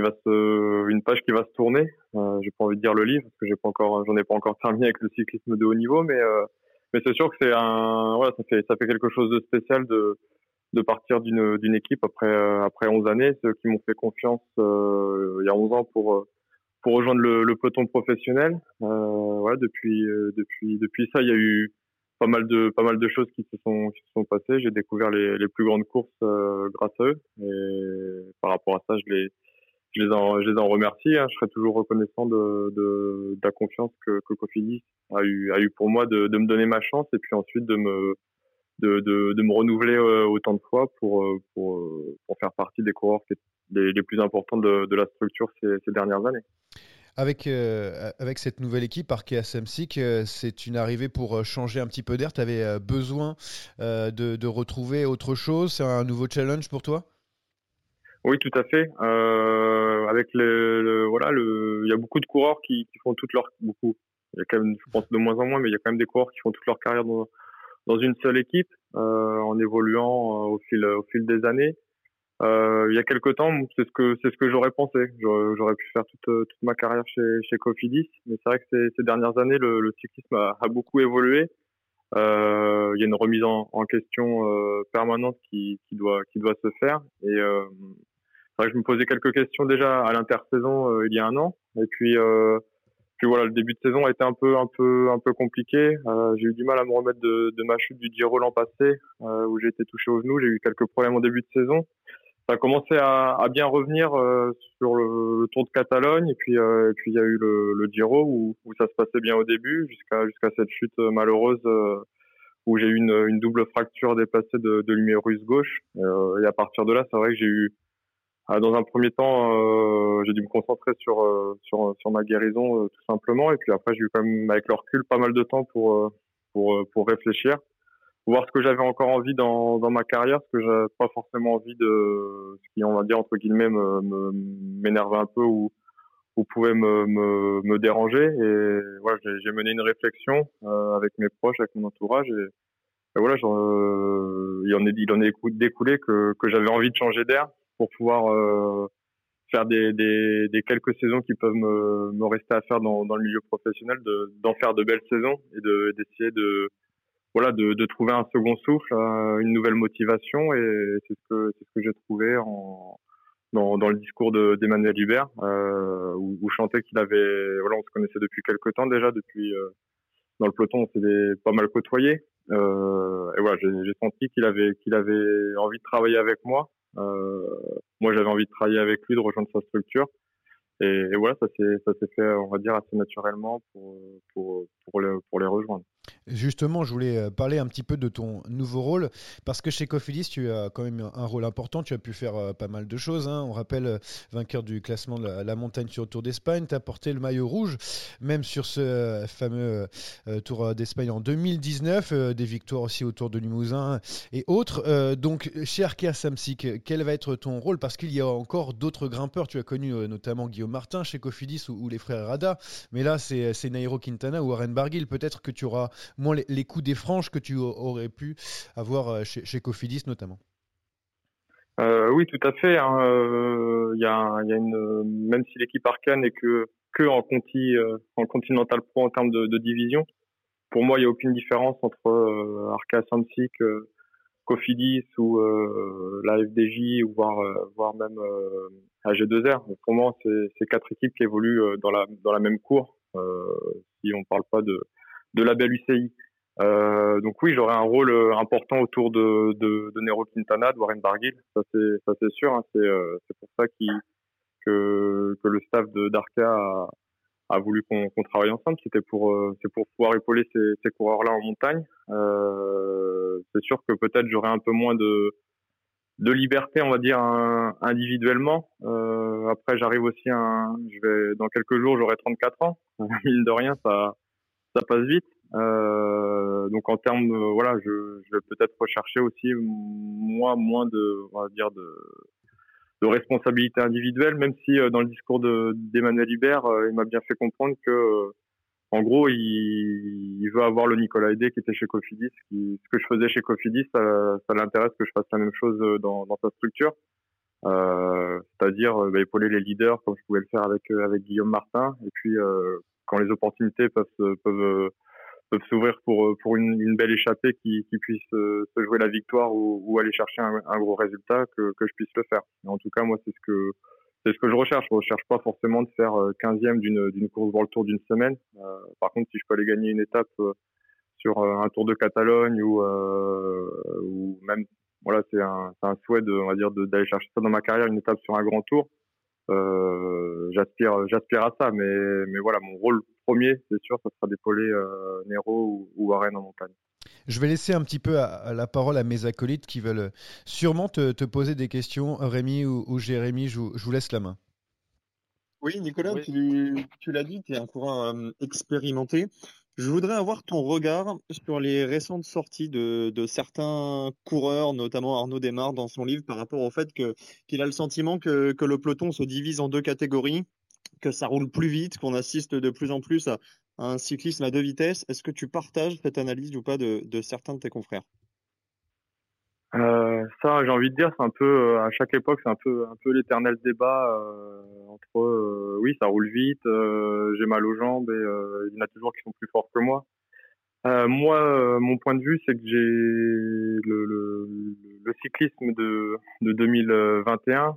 G: va se, une page qui va se tourner. Euh, j'ai pas envie de dire le livre parce que j'ai pas j'en ai pas encore terminé avec le cyclisme de haut niveau, mais euh, c'est sûr que ça fait quelque chose de spécial de partir d'une équipe après euh, après 11 années, ceux qui m'ont fait confiance euh, il y a 11 ans pour rejoindre le, peloton professionnel. Euh, depuis ça, il y a eu pas mal de choses qui se sont passées. J'ai découvert les, les plus grandes courses grâce à eux et par rapport à ça, je les je les en, remercie. Hein. Je serai toujours reconnaissant de, la confiance que, que Cofidis a eu, pour moi de, me donner ma chance et puis ensuite de me, renouveler autant de fois pour, pour, pour faire partie des coureurs les, plus importants de, la structure ces, dernières années.
A: Avec, avec cette nouvelle équipe, Arkea Samsic, c'est une arrivée pour changer un petit peu d'air. Tu avais besoin de, de, retrouver autre chose C'est un nouveau challenge pour toi?
G: Oui, tout à fait. Euh, avec le, voilà, le, il y a beaucoup de coureurs qui, qui, font toute leur beaucoup. Il y a quand même, je pense de moins en moins, mais il y a quand même des coureurs qui font toute leur carrière dans, dans une seule équipe, euh, en évoluant au fil au fil des années. Euh, il y a quelques temps, c'est ce que c'est ce que j'aurais pensé. J'aurais pu faire toute, toute ma carrière chez chez Cofidis, mais c'est vrai que ces, ces dernières années, le, le cyclisme a, a, beaucoup évolué. Euh, il y a une remise en, en question euh, permanente qui, qui doit qui doit se faire. Et je me posais quelques questions déjà à l'intersaison euh, il y a un an. Et puis puis voilà, le début de saison a été un peu un peu un peu compliqué. j'ai eu du mal à me remettre de, de ma chute du Giro l'an passé, où j'ai été touché au genou. J'ai eu quelques problèmes au début de saison ça a commencé à, à bien revenir euh, sur le, le, Tour de Catalogne et puis euh, et puis il y a eu le, le Giro où, où, ça se passait bien au début jusqu'à jusqu'à cette chute euh, malheureuse où j'ai eu une, une, double fracture déplacée de, de l'humérus gauche et à partir de là c'est vrai que j'ai eu dans un premier temps j'ai dû me concentrer sur sur sur ma guérison tout simplement. Et puis après j'ai eu quand même avec le recul pas mal de temps pour pour pour réfléchir voir ce que j'avais encore envie dans, dans ma carrière, ce que j'avais pas forcément envie de, ce qui on va dire entre guillemets m'énervait un peu ou, ou pouvait me, me, me déranger. Et voilà, j'ai mené une réflexion euh, avec mes proches, avec mon entourage, et, voilà, euh, il en est il en est découlé que, que j'avais envie de changer d'air pour pouvoir euh, faire des, des, des, quelques saisons qui peuvent me, me rester à faire dans, dans le milieu professionnel, d'en faire de belles saisons et d'essayer de voilà, de, de, trouver un second souffle, euh, une nouvelle motivation, et c'est ce que c'est ce que j'ai trouvé en dans, dans le discours d'Emmanuel Hubert, euh, où, où je chantais qu'il avait, voilà, on se connaissait depuis quelques temps déjà, depuis euh, dans le peloton, on s'était pas mal côtoyé, euh, et voilà, j'ai senti qu'il avait qu'il avait envie de travailler avec moi. Euh, moi, j'avais envie de travailler avec lui, de rejoindre sa structure. Et, voilà, ça s'est fait, on va dire, assez naturellement pour pour pour pour les rejoindre.
A: Justement, je voulais euh, parler un petit peu de ton nouveau rôle, parce que chez Cofidis, tu as quand même un rôle important, tu as pu faire euh, pas mal de choses. Hein. On rappelle, euh, vainqueur du classement de la, montagne sur le Tour d'Espagne, tu as porté le maillot rouge, même sur ce fameux Tour d'Espagne en 2019, des victoires aussi autour de Limousin et autres. donc, chez Arkea Samsic, quel va être ton rôle? Parce qu'il y a encore d'autres grimpeurs, tu as connu notamment Guillaume Martin chez Cofidis ou, les frères Rada, mais là, c'est Nairo Quintana ou Warren Barguil. Peut-être que tu auras moins les, coups des franges que tu aurais pu avoir euh, chez, chez Cofidis notamment.
G: Euh, oui, tout à fait. Hein. Euh, il y, a, même si l'équipe Arcane est que que en Conti, en Continental Pro en termes de, division, pour moi, il n'y a aucune différence entre Arca Samsic, Cofidis ou la FDJ ou voire voire même AG2R. Pour moi, c'est quatre équipes qui évoluent dans la même cour. si on parle pas de de la belle UCI. Euh, donc oui, j'aurai un rôle euh, important autour de, de, de Nero Quintana, de Warren Barguil, ça c'est ça c'est sûr. Hein. c'est euh, pour ça qui que que le staff de d'Arca a, a voulu qu'on qu'on travaille ensemble. C'était pour euh, c'est pour pouvoir épauler ces, ces coureurs-là en montagne. Euh, c'est sûr que peut-être j'aurai un peu moins de de liberté, on va dire individuellement. après, j'arrive aussi un, je vais dans quelques jours, j'aurai 34 ans. <laughs> Mine de rien, ça ça passe vite. Euh, donc en termes, voilà, je, je vais peut-être rechercher aussi moi moins de, on va dire de, de responsabilité individuelle, même si euh, dans le discours de d'Emmanuel Hubert, euh, il m'a bien fait comprendre que, euh, en gros, il, il, veut avoir le Nicolas Aidé qui était chez Cofidis. Qui, ce que je faisais chez Cofidis, ça, ça l'intéresse que je fasse la même chose dans, dans sa structure. c'est-à-dire bah, épauler les leaders comme je pouvais le faire avec avec Guillaume Martin et puis quand les opportunités peuvent peuvent peuvent s'ouvrir pour pour une, une, belle échappée qui, qui puisse euh, se jouer la victoire ou, ou aller chercher un, gros résultat que, que je puisse le faire. en tout cas, moi, c'est ce que c'est ce que je recherche. Je recherche pas forcément de faire 15e euh, d'une d'une course le Tour d'une semaine. Euh, par contre, si je peux aller gagner une étape sur un Tour de Catalogne ou ou même voilà, c'est un c'est un souhait de on va dire d'aller chercher ça dans ma carrière, une étape sur un grand Tour j'aspire, j'aspire à ça. Mais, mais voilà, mon rôle premier, c'est sûr, ce sera d'épauler Nero ou, ou Warren en montagne.
A: Je vais laisser un petit peu la parole à mes acolytes qui veulent sûrement te, poser des questions. Rémi ou, Jérémy, je vous, laisse la main.
B: Oui, Nicolas, tu, l'as dit, tu es un coureur expérimenté. Je voudrais avoir ton regard sur les récentes sorties de, certains coureurs, notamment Arnaud Desmar dans son livre, par rapport au fait qu'il a le sentiment que, le peloton se divise en deux catégories, que ça roule plus vite, qu'on assiste de plus en plus à, un cyclisme à deux vitesses. Est-ce que tu partages cette analyse ou pas de, certains de tes confrères?
G: Euh, ça, j'ai envie de dire, c'est un peu euh, à chaque époque, c'est un peu un peu l'éternel débat euh, entre oui, ça roule vite, j'ai mal aux jambes et il y en a toujours qui sont plus forts que moi. moi, mon point de vue, c'est que j'ai le, le, le, cyclisme de, de 2021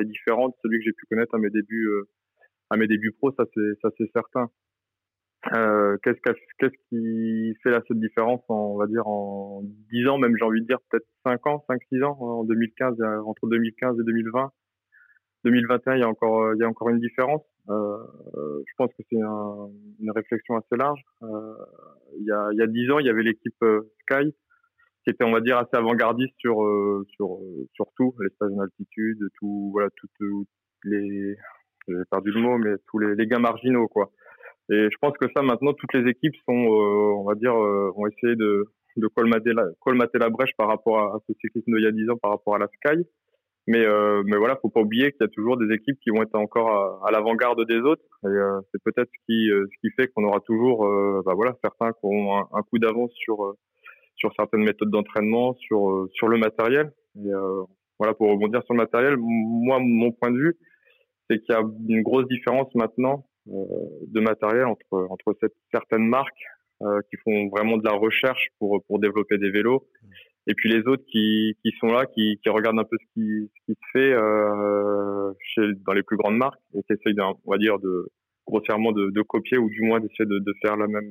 G: est différent de celui que j'ai pu connaître à mes débuts à mes débuts pro, ça c'est ça c'est certain. Euh, qu'est-ce, qu'est-ce qui fait la seule différence, on va dire, en 10 ans, même j'ai envie de dire peut-être 5 ans, 5-6 ans, en 2015, entre 2015 et 2020. 2021, il y a encore, il y a encore une différence. Euh, je pense que c'est un, une réflexion assez large. Euh, il, y a, il y a 10 ans, il y avait l'équipe euh, Sky, qui était, on va dire, assez avant-gardiste sur, euh, sur, sur tout, les stages en altitude, tout, voilà, toutes, les, j'ai perdu le mot, mais tous les, les gains marginaux, quoi. Et je pense que ça, maintenant, toutes les équipes sont, euh, on va dire, euh, vont essayer de, de colmater, la, colmater la brèche par rapport à, ce cyclisme d'il y a 10 ans, par rapport à la Sky. Mais, euh, mais voilà, faut pas oublier qu'il y a toujours des équipes qui vont être encore à, l'avant-garde des autres. Et euh, c'est peut-être ce qui, ce qui fait qu'on aura toujours, bah voilà, certains qui auront un, coup d'avance sur, sur certaines méthodes d'entraînement, sur, sur le matériel. Et voilà, pour rebondir sur le matériel, moi, mon point de vue, c'est qu'il y a une grosse différence maintenant euh, de matériel entre entre cette, certaines marques euh, qui font vraiment de la recherche pour pour développer des vélos. Et puis les autres qui qui sont là qui qui regardent un peu ce qui ce qui se fait euh, chez dans les plus grandes marques et qui essayent on va dire de grossièrement de, de copier ou du moins d'essayer de, de faire la même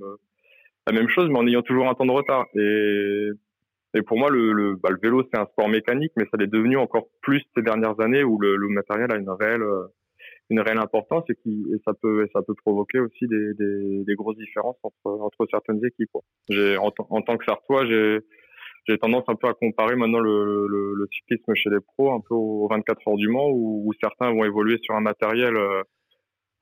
G: la même chose mais en ayant toujours un temps de retard. Et et pour moi, le, le, bah, le vélo, c'est un sport mécanique, mais ça l'est devenu encore plus ces dernières années où le, le matériel a une réelle, une réelle importance et qui et ça peut ça peut provoquer aussi des, des, des grosses différences entre entre certaines équipes. J'ai en, en, tant que Sartois, j'ai j'ai tendance un peu à comparer maintenant le, le, le, cyclisme chez les pros un peu aux 24 heures du Mans où, où certains vont évoluer sur un matériel euh,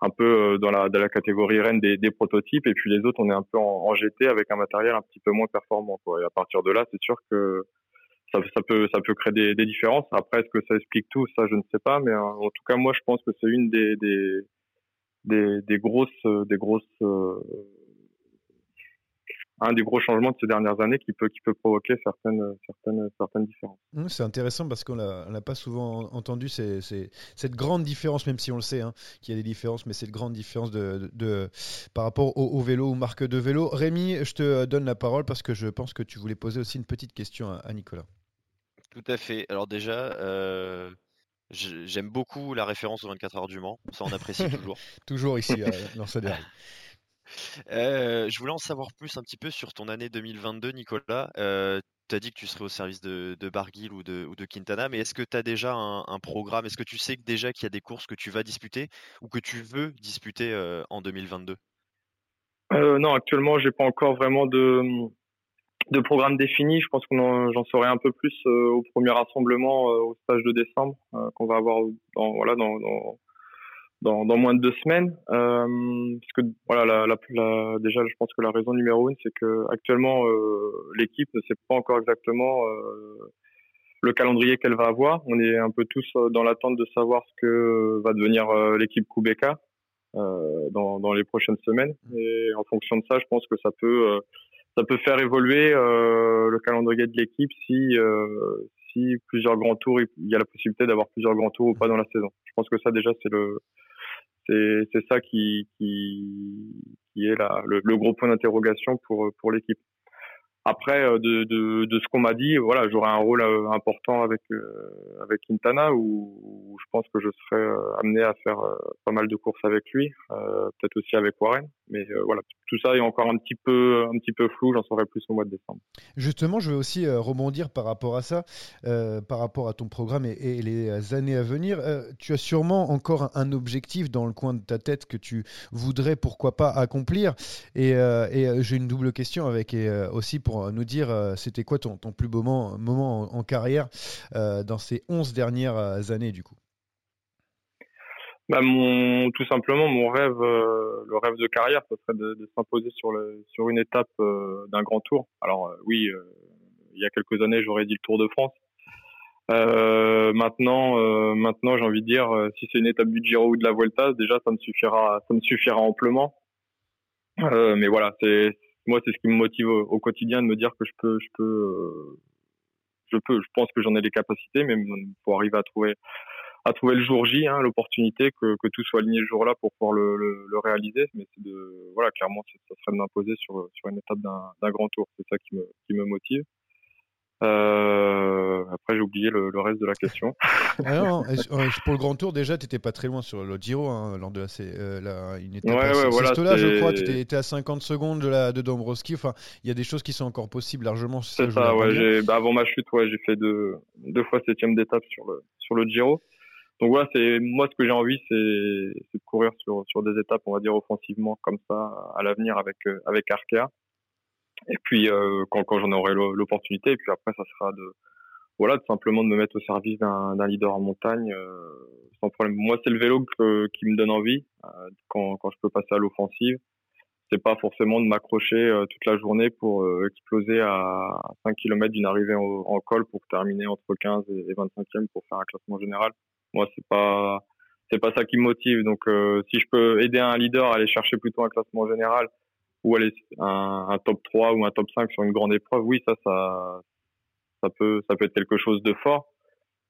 G: un peu euh, dans la, dans la catégorie reine des, des, prototypes et puis les autres on est un peu en, en, GT avec un matériel un petit peu moins performant quoi. et à partir de là c'est sûr que ça, peut créer des, différences. Après, est-ce que ça explique tout? Ça, je ne sais pas, mais euh, en tout cas, moi, je pense que c'est une des grosses grosses euh, un des gros changements de ces dernières années qui peut, provoquer certaines, différences.
A: Mmh, c'est intéressant parce qu'on n'a pas souvent entendu cette grande différence, même si on le sait hein, qu'il y a des différences, mais cette grande différence par rapport au, vélo, aux marques de vélo. Rémi, je te donne la parole parce que je pense que tu voulais poser aussi une petite question à Nicolas.
C: Tout à fait. Alors déjà, euh, j'aime beaucoup la référence aux 24 heures du Mans. Ça, on apprécie toujours. <laughs>
A: toujours ici, euh, dans ce <laughs>
C: euh, je voulais en savoir plus un petit peu sur ton année 2022, Nicolas. tu as dit que tu serais au service de, de Barguil ou de, ou de Quintana, mais est-ce que tu as déjà un, programme? Est-ce que tu sais que déjà qu'il y a des courses que tu vas disputer ou que tu veux disputer en 2022
G: Non, actuellement, j'ai pas encore vraiment de, de programme défini. Je pense qu'on j'en saurai un peu plus euh, au premier rassemblement euh, au stage de décembre euh, qu'on va avoir dans voilà dans dans, dans, moins de deux semaines. parce que voilà la, la, déjà je pense que la raison numéro une c'est que actuellement l'équipe ne sait pas encore exactement le calendrier qu'elle va avoir. On est un peu tous dans l'attente de savoir ce que va devenir l'équipe Kubeka dans, dans les prochaines semaines. Et en fonction de ça, je pense que ça peut ça peut faire évoluer euh, le calendrier de l'équipe si euh, si plusieurs grands tours, il y a la possibilité d'avoir plusieurs grands tours ou pas dans la saison. Je pense que ça déjà c'est le c'est c'est ça qui qui qui est là le, le gros point d'interrogation pour pour l'équipe. Après euh, de de de ce qu'on m'a dit, voilà, j'aurai un rôle important avec avec Quintana où, je pense que je serai amené à faire pas mal de courses avec lui, peut-être aussi avec Warren, mais euh, voilà, tout ça est encore un petit peu, un petit peu flou. J'en saurai plus au mois de décembre.
A: Justement, je veux aussi euh, rebondir par rapport à ça, euh, par rapport à ton programme et, les années à venir. tu as sûrement encore un, objectif dans le coin de ta tête que tu voudrais, pourquoi pas, accomplir. Et, j'ai une double question avec aussi pour nous dire, c'était quoi ton, plus beau moment, moment en, en carrière dans ces 11 dernières années du coup?
G: Bah, mon, tout simplement, mon rêve, euh, le rêve de carrière, ce serait de, de s'imposer sur, le, sur une étape euh, d'un grand tour. Alors euh, oui, il y a quelques années, j'aurais dit le Tour de France. maintenant, maintenant, j'ai envie de dire, si c'est une étape du Giro ou de la Vuelta, déjà, ça me suffira, ça me suffira amplement. mais voilà, c'est moi, c'est ce qui me motive au, au, quotidien de me dire que je peux, je peux, je peux, je pense que j'en ai les capacités, mais pour arriver à trouver à trouver le jour J, hein, l'opportunité que, que tout soit aligné le jour-là pour pouvoir le, le, le réaliser. Mais c'est de, voilà, clairement, ça serait de m'imposer sur, sur une étape d'un grand tour. C'est ça qui me, qui me motive. Euh, après, j'ai oublié le, le, reste de la question. <laughs>
A: Ah pour le grand tour, déjà, tu n'étais pas très loin sur le Giro hein, lors de la, euh, la, une étape.
G: Ouais, ouais, voilà,
A: là, je crois. Tu étais, à 50 secondes de, la, de Dombrowski. Enfin, il y a des choses qui sont encore possibles largement.
G: C'est ça, ça ouais. Bah, avant ma chute, ouais, j'ai fait deux, deux fois septième d'étape sur le, sur le Giro donc voilà, c'est moi ce que j'ai envie, c'est de courir sur sur des étapes, on va dire offensivement comme ça à l'avenir avec euh, avec Arkea. Et puis euh, quand quand j'en aurai l'opportunité, et puis après ça sera de voilà, simplement de me mettre au service d'un leader en montagne euh, sans problème. Moi, c'est le vélo qui me donne envie quand quand je peux passer à l'offensive. C'est pas forcément de m'accrocher toute la journée pour exploser à 5 km d'une arrivée en, en, col pour terminer entre 15 et 25e pour faire un classement général moi c'est pas c'est pas ça qui me motive. Donc euh, si je peux aider un leader à aller chercher plutôt un classement général ou aller un, un, top 3 ou un top 5 sur une grande épreuve, oui ça ça ça peut ça peut être quelque chose de fort.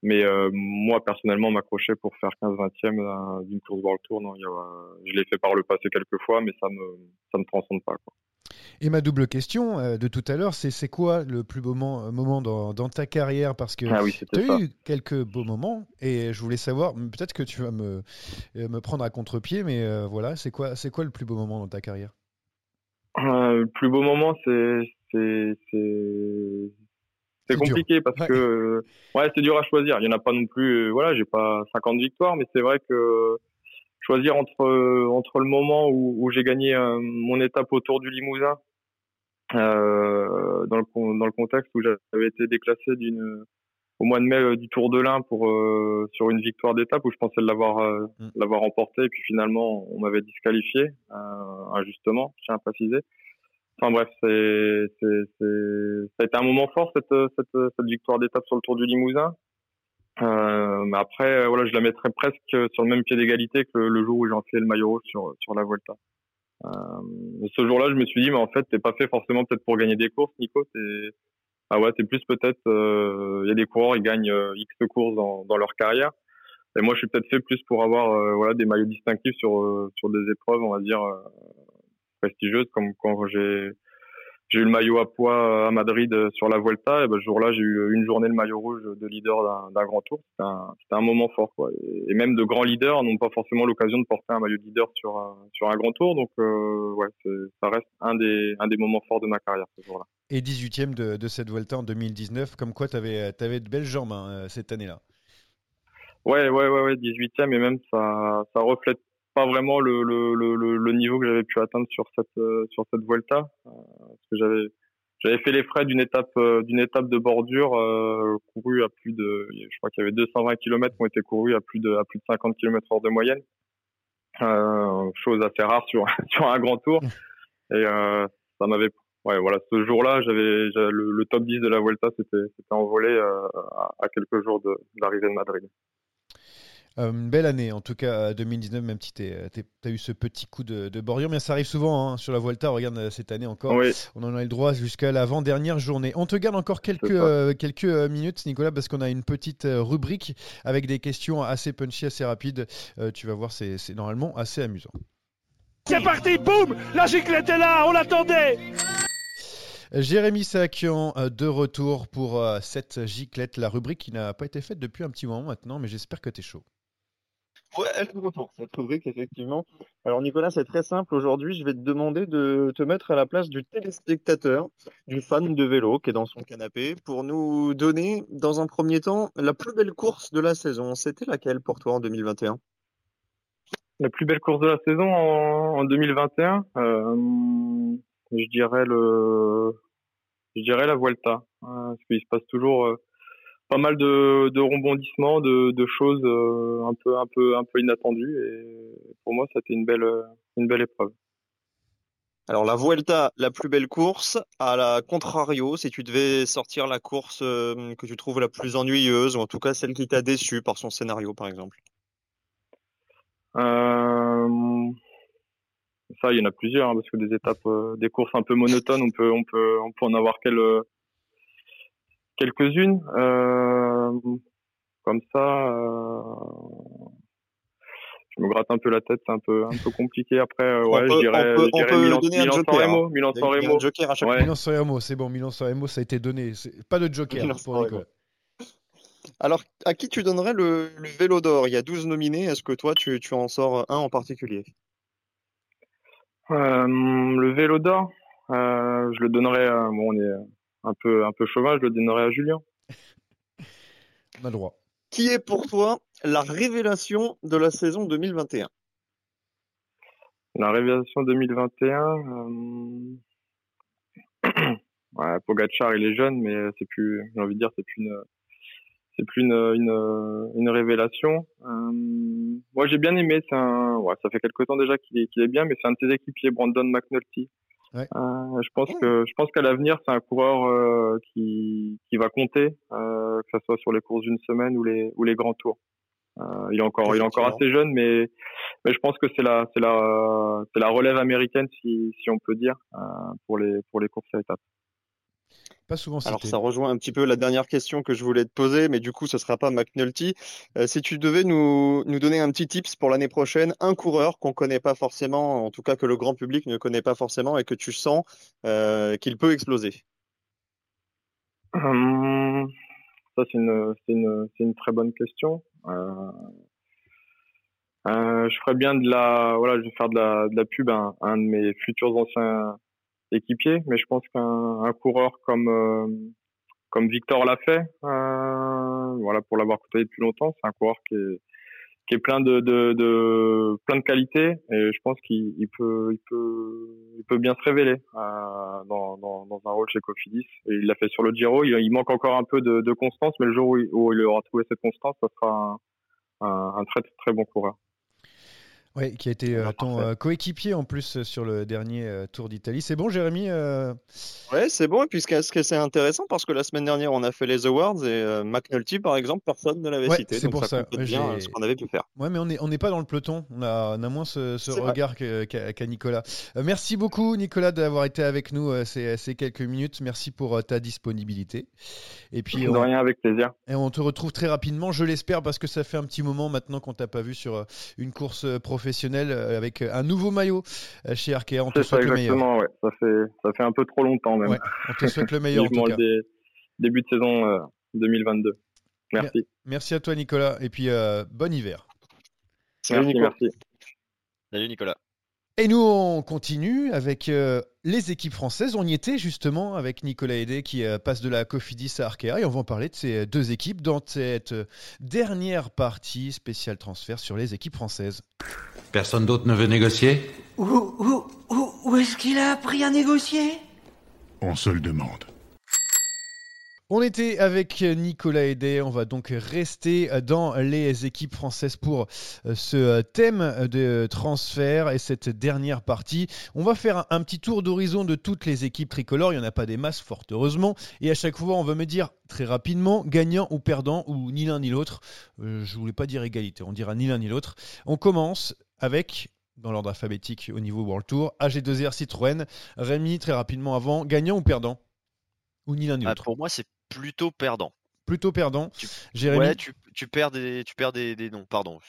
G: Mais euh, moi personnellement m'accrocher pour faire 15 20e euh, d'une course World Tour, non, y a, je l'ai fait par le passé quelques fois, mais ça me ça me transcende pas. Quoi.
A: Et ma double question euh, de tout à l'heure, c'est c'est quoi le plus beau moment, moment dans, dans, ta carrière? Parce que
G: ah
A: tu as eu quelques beaux moments et je voulais savoir, peut-être que tu vas me, euh, me prendre à contre-pied, mais euh, voilà, c'est quoi, quoi le plus beau moment dans ta carrière?
G: Le plus beau moment, c'est c'est compliqué parce que ouais, c'est dur à choisir. Il y en a pas non plus. Voilà, j'ai pas 50 victoires, mais c'est vrai que choisir entre entre le moment où, où j'ai gagné euh, mon étape autour du Limousin euh, dans le dans le contexte où j'avais été déclassé d'une au mois de mai euh, du Tour de l'Ain pour euh, sur une victoire d'étape où je pensais l'avoir mm. l'avoir remporté. Et puis finalement on m'avait disqualifié injustement je tiens à préciser. Enfin bref c'est c'est ça a été un moment fort cette cette, cette victoire d'étape sur le Tour du Limousin. euh, mais après, euh, voilà, je la mettrais presque sur le même pied d'égalité que le jour où j'ai enfilé le maillot sur, sur la Volta. Euh, ce jour-là, je me suis dit, mais en fait, t'es pas fait forcément peut-être pour gagner des courses, Nico. T'es, ah ouais, c'est plus peut-être, il euh, y a des coureurs, ils gagnent euh, X courses dans, dans leur carrière. Et moi, je suis peut-être fait plus pour avoir, voilà, des maillots distinctifs sur, sur des épreuves, on va dire, prestigieuses, comme quand j'ai, j'ai eu le maillot à poids à Madrid euh, sur la Vuelta et ben, ce jour-là j'ai eu une journée le maillot rouge de leader d'un grand tour. C'était un, un, moment fort quoi. Et, même de grands leaders n'ont pas forcément l'occasion de porter un maillot de leader sur un, sur un grand tour. Donc euh, ouais ça reste un des un des moments forts de ma carrière ce jour-là.
A: Et 18e de, de, cette Vuelta en 2019 comme quoi tu avais, avais de belles jambes hein, euh, cette année-là.
G: Ouais, ouais, ouais, ouais, 18e et même ça, ça reflète pas vraiment le, le, le, le niveau que j'avais pu atteindre sur cette euh, sur cette Vuelta. Euh, que j'avais j'avais fait les frais d'une étape euh, d'une étape de bordure euh, courue à plus de je crois qu'il y avait 220 km qui ont été courus à plus de à plus de 50 km hors de moyenne. Chose assez rare sur <laughs> sur un grand tour. Et ça m'avait ouais voilà ce jour-là j'avais le, le, top 10 de la Vuelta c'était c'était envolé à, à, quelques jours de, de l'arrivée de Madrid
A: euh, une belle année, en tout cas 2019, même si tu as eu ce petit coup de, de bordure, mais ça arrive souvent hein, sur la Volta. Regarde euh, cette année encore, on en a eu le droit jusqu'à l'avant-dernière journée. On te garde encore quelques, euh, quelques minutes, Nicolas, parce qu'on a une petite rubrique avec des questions assez punchy, assez rapides. tu vas voir, c'est normalement assez amusant.
H: C'est parti, boum La giclette est là, on l'attendait
A: Jérémy Sakian de retour pour cette giclette, la rubrique qui n'a pas été faite depuis un petit moment maintenant, mais j'espère que tu es chaud.
B: Ouais, elle est de retour, cette rubrique, effectivement. Alors, Nicolas, c'est très simple. Aujourd'hui, je vais te demander de te mettre à la place du téléspectateur, du fan de vélo qui est dans son canapé, pour nous donner, dans un premier temps, la plus belle course de la saison. C'était laquelle pour toi en 2021?
G: La plus belle course de la saison en, en 2021, euh, je dirais le, je dirais la Vuelta, hein, parce qu'il se passe toujours euh, pas mal de, de rebondissements, de, de choses euh, un peu, un peu, un peu inattendues, et pour moi, c'était une belle, une belle épreuve.
B: Alors, la Vuelta, la plus belle course, à la contrario, si tu devais sortir la course euh, que tu trouves la plus ennuyeuse, ou en tout cas celle qui t'a déçu par son scénario, par exemple?
G: Euh, ça, il y en a plusieurs, hein, parce que des étapes, euh, des courses un peu monotones, on peut, on peut, on peut en avoir quel- quelques-unes. Euh, comme ça, euh, je me gratte un peu la tête, c'est un peu, un peu compliqué. Après, euh,
B: On
G: ouais,
B: peut-
G: je dirais,
B: on peut-
G: je
B: on
G: dirais
B: peut
G: Milan,
B: donner un
G: Milan
B: joker,
G: Remo,
B: hein.
G: Milan San Remo.
B: joker à chaque
G: Ouais.
A: Milan San Remo, c'est bon, Milan San Remo, ça a été donné. C'est- Pas de joker
B: Milan
A: pour. Nicolas.
B: Alors, à qui tu donnerais le, le vélo d'or? Il y a 12 nominés. Est-ce que toi, tu, tu en sors un en particulier?
G: Euh, le vélo d'or, euh, je le donnerais, à- bon, on est un peu, un peu chauvin, je le donnerais à Julien.
A: On a le droit.
B: Qui est pour toi la révélation de la saison 2021?
G: La révélation 2021, euh... <clears throat> ouais, Pogacar, il est jeune, mais c'est plus, j'ai envie de dire, c'est plus une, c'est plus une, une, une révélation. Euh, Moi, j'ai bien aimé. C'est un, ouais, ça fait quelque temps déjà qu'il est, qu'il est bien, mais c'est un de ses équipiers, Brandon McNulty.
A: Ouais.
G: Euh, je pense que, je pense qu'à l'avenir, c'est un coureur euh, qui, qui va compter, euh, que ce soit sur les courses d'une semaine ou les, ou les grands tours. Euh, il est encore, il est encore assez jeune, mais, mais je pense que c'est la, c'est la, c'est la relève américaine, si, si on peut dire, euh, pour les, pour les courses à étapes.
A: Pas souvent
B: Alors, ça rejoint un petit peu la dernière question que je voulais te poser, mais du coup, ce sera pas McNulty. Euh, si tu devais nous, nous donner un petit tips pour l'année prochaine, un coureur qu'on connaît pas forcément, en tout cas que le grand public ne connaît pas forcément et que tu sens euh, qu'il peut exploser.
G: Hum, ça, c'est une, c'est une, c'est une très bonne question. Euh, euh, je ferais bien de la, voilà, je vais faire de la, de la pub à un, à un de mes futurs anciens équipiers, mais je pense qu'un un coureur comme, euh, comme Victor l'a fait, euh, voilà, pour l'avoir côtoyé depuis longtemps, c'est un coureur qui est, qui est plein de, de, de plein de qualités et je pense qu'il il peut, il peut, il peut bien se révéler euh, dans, dans, dans un rôle chez Cofidis. Et il l'a fait sur le Giro. Il, il manque encore un peu de, de constance, mais le jour où il, où il aura trouvé cette constance, ça sera un, un, un très très bon coureur.
A: Oui, qui a été euh, ton euh, coéquipier en plus euh, sur le dernier euh, Tour d'Italie. C'est bon, Jérémy euh,
B: Ouais, c'est bon. Et puis, ce que ce que c'est intéressant parce que la semaine dernière, on a fait les awards et euh, McNulty, par exemple, personne ne l'avait
A: Ouais,
B: cité.
A: c'est pour
B: ça
A: ça.
B: bien ce qu'on avait pu faire.
A: Ouais, mais on n'est on pas dans le peloton. On a, on a moins ce, regard qu'a Nicolas. Euh, merci beaucoup, Nicolas, d'avoir été avec nous euh, ces, ces quelques minutes. Merci pour euh, ta disponibilité. Et puis,
G: De
A: on,
G: rien, avec plaisir.
A: et on te retrouve très rapidement, je l'espère, parce que ça fait un petit moment maintenant qu'on t'a pas vu sur euh, une course professionnelle euh, avec euh, un nouveau maillot euh, chez Arkea. On te
G: ça
A: souhaite le meilleur.
G: ouais. Ça fait, ça fait un peu trop longtemps même.
A: Ouais, on te souhaite le <laughs> meilleur en
G: Vivement
A: tout cas.
G: le dé- début de saison euh, 2022. Merci.
A: Merci à toi, Nicolas. Et puis, euh, bon hiver.
B: Salut,
G: Merci,
B: Nico.
G: merci.
C: Salut Nicolas.
A: Et nous, on continue avec euh, les équipes françaises. On y était justement avec Nicolas Hédé qui euh, passe de la Cofidis à Arkea. Et on va en parler de ces deux équipes dans cette euh, dernière partie spéciale transfert sur les équipes françaises.
I: Personne d'autre ne veut négocier?
J: Où, où, où, où est-ce qu'il a appris à négocier?
H: On se le demande.
A: On était avec Nicolas Hédé. On va donc rester dans les équipes françaises pour euh, ce thème de transfert et cette dernière partie. On va faire un, petit tour d'horizon de toutes les équipes tricolores. Il n'y en a pas des masses, fort heureusement. Et à chaque fois, on va me dire très rapidement gagnant ou perdant ou ni l'un ni l'autre. Euh, je voulais pas dire égalité. On dira ni l'un ni l'autre. On commence avec dans l'ordre alphabétique au niveau World Tour, AG2R Citroën. Rémi, très rapidement avant, gagnant ou perdant? Ou ni l'un ni
C: Ah,
A: l'autre?
C: pour moi, c'est plutôt perdant.
A: Plutôt perdant. Jérémy,
C: Ouais, tu, tu perds des, tu perds des, des noms. Pardon.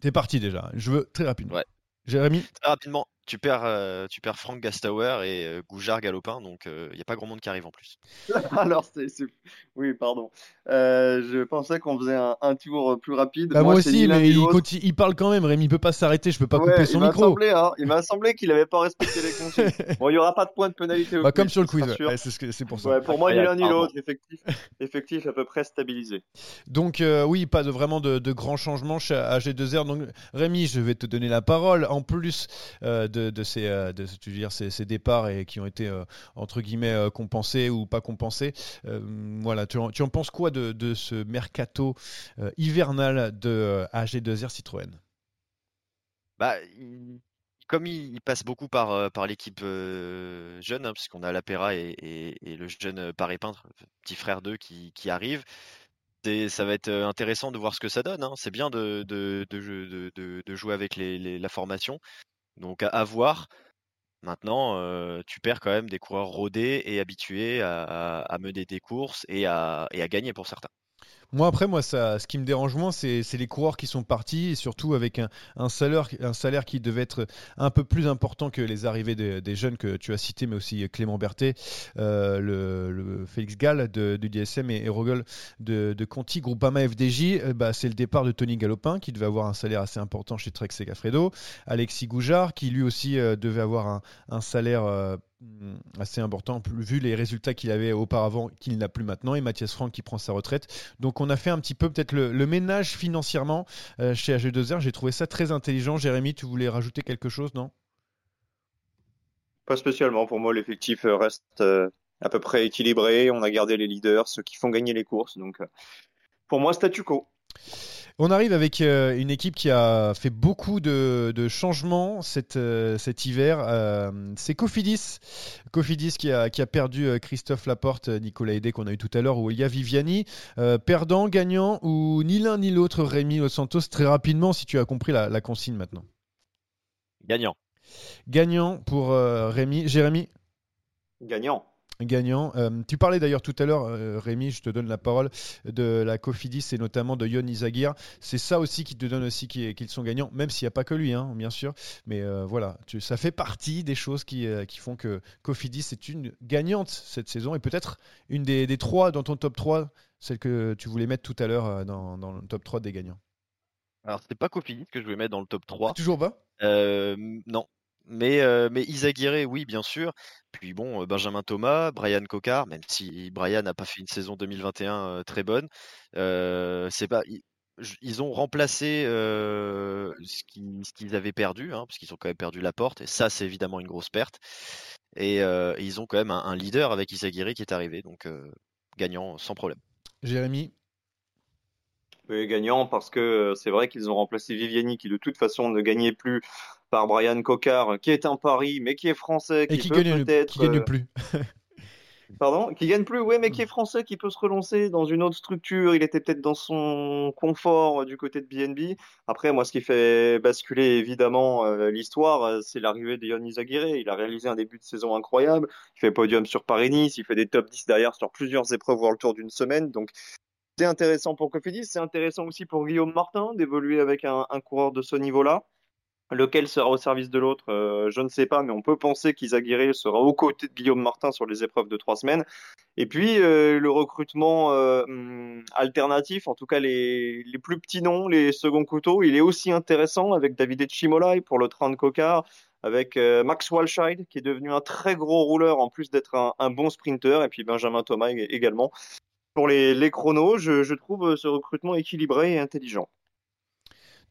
A: t'es parti déjà. Je veux très rapidement.
C: Ouais.
A: Jérémy,
C: Très rapidement, tu perds, euh, tu perds Frank Gastauer et euh, Goujard Galopin, donc il n'y a pas grand monde qui arrive en plus. <laughs>
B: Alors, c'est, oui, pardon. je pensais qu'on faisait un, tour plus rapide.
A: Bah, moi, aussi, mais il, il, parle quand même. Rémi peut pas s'arrêter, je peux pas couper son micro.
B: Semblé, hein, il m'a semblé qu'il n'avait pas respecté les consignes. <laughs> bon, il n'y aura pas de point de pénalité.
A: Bah, comme sur le quiz, c'est, pour ça.
B: pour moi, ni l'un ni l'autre, effectif, effectif à peu près stabilisé.
A: Donc, oui, pas de, vraiment de, de grands changements chez AG2R. Donc, Rémi, je vais te donner la parole. En plus de de, ces, euh, de, dire, ces, départs et qui ont été euh, entre guillemets euh, compensés ou pas compensés. voilà, tu en, tu en, penses quoi de, ce mercato hivernal de AG2R Citroën?
C: Bah, comme il, passe beaucoup par, par l'équipe jeune, hein, puisqu'on a Lapera et, le jeune Paris Peintre, petit frère d'eux, qui, qui arrive, ça va être intéressant de voir ce que ça donne. Hein. C'est bien de, de, de, jouer avec la formation. Donc à, voir. Maintenant, tu perds quand même des coureurs rodés et habitués à, mener des courses et à gagner pour certains.
A: Moi, après, moi, ça, ce qui me dérange moins, c'est les coureurs qui sont partis, et surtout avec un, salaire, un salaire qui devait être un peu plus important que les arrivées des jeunes que tu as cités, mais aussi Clément Berthet, euh, le, Félix Gall de, DSM et, et Rogol de, Conti, Groupama FDJ. Euh, bah, c'est le départ de Tony Galopin, qui devait avoir un salaire assez important chez Trek Segafredo. Alexis Goujard, qui lui aussi euh, devait avoir un, salaire assez important vu les résultats qu'il avait auparavant qu'il n'a plus maintenant et Mathias Franck qui prend sa retraite. Donc on a fait un petit peu peut-être le, ménage financièrement euh, chez AG2R j'ai trouvé ça très intelligent. Jérémy tu voulais rajouter quelque chose non?
B: Pas spécialement. Pour moi l'effectif euh, reste euh, à peu près équilibré. On a gardé les leaders ceux qui font gagner les courses. Donc pour moi statu quo
A: on arrive avec euh, une équipe qui a fait beaucoup de, changements cet, euh, cet hiver. Euh, c'est Cofidis. Cofidis qui a, qui a perdu Christophe Laporte, Nicolas Hédé qu'on a eu tout à l'heure, ou Elia Viviani. perdant, gagnant, ou ni l'un ni l'autre, Rémi Los Santos, très rapidement, si tu as compris la, la consigne maintenant.
C: Gagnant.
A: Gagnant pour Rémi. Jérémy?
B: Gagnant
A: gagnant. Euh, tu parlais d'ailleurs tout à l'heure, euh, Rémi, je te donne la parole, de la Cofidis et notamment de Yon Izagir. C'est ça aussi qui te donne aussi qu'ils sont gagnants, même s'il n'y a pas que lui, hein, bien sûr. Mais euh, voilà, tu, ça fait partie des choses qui, qui, font que Cofidis est une gagnante cette saison et peut-être une des, des, trois dans ton top 3, celle que tu voulais mettre tout à l'heure dans, dans, le top 3 des gagnants.
C: Alors, c'était pas Cofidis que je voulais mettre dans le top 3.
A: Toujours pas
C: Non, mais, euh, mais Isaguirre, oui, bien sûr. Puis bon, Benjamin Thomas, Brian Cocard, même si Brian n'a pas fait une saison 2021 euh, très bonne, c'est pas. Ils, ont remplacé ce qu'ils avaient perdu, hein, parce qu'ils ont quand même perdu la porte, et ça, c'est évidemment une grosse perte. Et, ils ont quand même un, leader avec Isaguirre qui est arrivé, donc gagnant sans problème.
A: Jérémy?
B: Oui, gagnant parce que c'est vrai qu'ils ont remplacé Viviani qui de toute façon ne gagnait plus par Brian Cocard, qui est un pari, mais qui est français,
A: qui, peut peut-être. Qui gagne plus. <laughs>
B: Pardon? Qui gagne plus, oui, mais qui est français, qui peut se relancer dans une autre structure. Il était peut-être dans son confort du côté de BNB. Après, moi, ce qui fait basculer évidemment euh, l'histoire, euh, c'est l'arrivée de Yannis Aguirre. Il a réalisé un début de saison incroyable. Il fait podium sur Paris-Nice. Il fait des top 10 derrière sur plusieurs épreuves le Tour d'une semaine. Donc, c'est intéressant pour Cofidis. C'est intéressant aussi pour Guillaume Martin d'évoluer avec un, un coureur de ce niveau-là. Lequel sera au service de l'autre, euh, je ne sais pas, mais on peut penser qu'Isaguirre sera aux côtés de Guillaume Martin sur les épreuves de trois semaines. Et puis euh, le recrutement euh, hum, alternatif, en tout cas les, plus petits noms, les seconds couteaux, il est aussi intéressant avec David Echimolai pour le train de Cocard, avec Max Walscheid qui est devenu un très gros rouleur en plus d'être un, bon sprinter, et puis Benjamin Thomas également. Pour les, les chronos, je trouve ce recrutement équilibré et intelligent.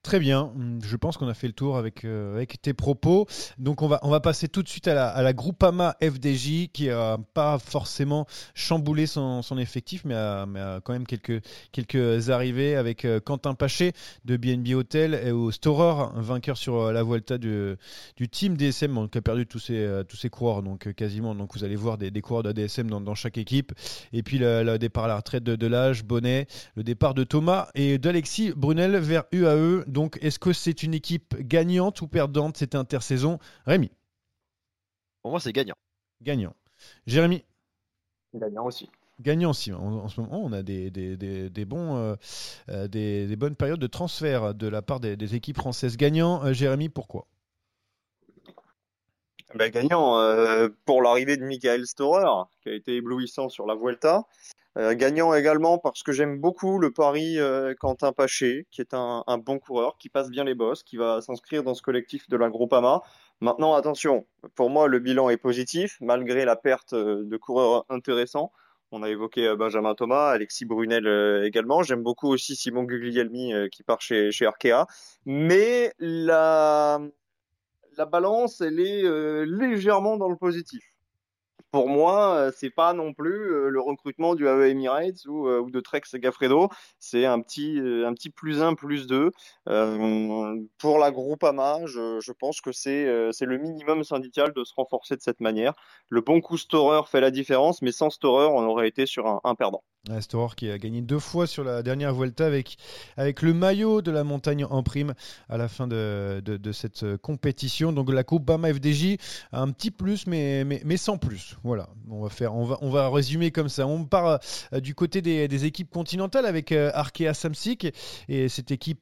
A: Très bien, je pense qu'on a fait le tour avec, euh, avec tes propos. Donc on va, on va passer tout de suite à la, à la Groupama FDJ qui n'a pas forcément chamboulé son, effectif, mais a, a, quand même quelques, quelques arrivées avec euh, Quentin Paché de BNB Hotel et au Storer, vainqueur sur euh, la Vuelta du, du team DSM qui a perdu tous ses, tous ses coureurs, donc quasiment. Donc vous allez voir des, des coureurs de DSM dans, chaque équipe. Et puis le, départ à la retraite de Delage, Bonnet, le départ de Thomas et d'Alexis Brunel vers UAE. Donc, est-ce que c'est une équipe gagnante ou perdante cette intersaison? Rémi?
C: Pour moi, c'est gagnant.
A: Gagnant. Jérémy?
B: Gagnant aussi.
A: Gagnant aussi. En, ce moment, on a des, bons, euh, euh, des, bonnes périodes de transfert de la part des, équipes françaises. Gagnant, euh, Jérémy, pourquoi?
B: Ben, gagnant euh, pour l'arrivée de Michael Storer, qui a été éblouissant sur la Vuelta. Euh, gagnant également parce que j'aime beaucoup le pari euh, Quentin Paché, qui est un, un, bon coureur, qui passe bien les bosses, qui va s'inscrire dans ce collectif de la Groupama. Maintenant, attention, pour moi, le bilan est positif, malgré la perte de coureurs intéressants. On a évoqué Benjamin Thomas, Alexis Brunel également. J'aime beaucoup aussi Simon Guglielmi qui part chez, chez Arkea. Mais la, la balance, elle est euh, légèrement dans le positif. Pour moi, euh, c'est pas non plus euh, le recrutement du AE Emirates ou, ou de Trek Segafredo. C'est un petit, plus 1, plus 2. pour la Groupama, je, je pense que c'est le minimum syndical de se renforcer de cette manière. Le bon coup Storer fait la différence, mais sans Storer, on aurait été sur un, perdant.
A: Storer qui a gagné deux fois sur la dernière Vuelta avec, le maillot de la montagne en prime à la fin de, cette compétition. Donc la Coupe Bama FDJ un petit plus, mais, sans plus. Voilà, on va, faire, on va, on va résumer comme ça. On part euh, du côté des, équipes continentales avec euh, Arkea Samsic et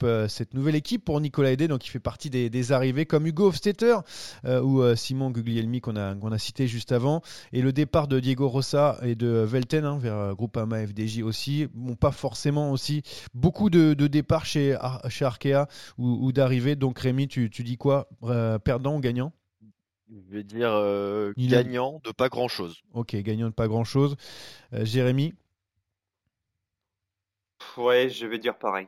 A: euh, cette nouvelle équipe pour Nicolas Hédé, donc il fait partie des, arrivées comme Hugo Hofstetter ou Simon Guglielmi qu'on a, cité juste avant. Et le départ de Diego Rossa et de Velten hein, vers Groupama FDJ aussi. Bon, pas forcément aussi beaucoup de, départs chez, Arkea ou, ou d'arrivées. Donc Rémi, tu, tu dis quoi Perdant ou gagnant?
C: Je vais dire euh, gagnant de pas grand-chose.
A: Ok, gagnant de pas grand-chose. Euh, Jérémy?
B: Ouais, je vais dire pareil.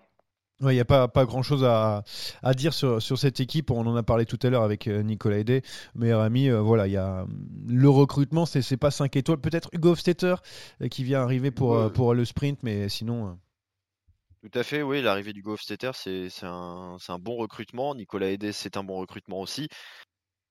A: Il n'y a pas, pas grand chose à, à dire sur, sur, cette équipe. On en a parlé tout à l'heure avec euh, Nicolas Hédé. Mais ami, euh, voilà, il y a le recrutement, c'est, c'est pas 5 étoiles. Peut-être Hugo Hofstetter qui vient arriver pour, pour le sprint, mais sinon.
C: Tout à fait, oui. L'arrivée du Hofstetter, c'est, c'est, un, c'est un bon recrutement. Nicolas Hédé, c'est un bon recrutement aussi.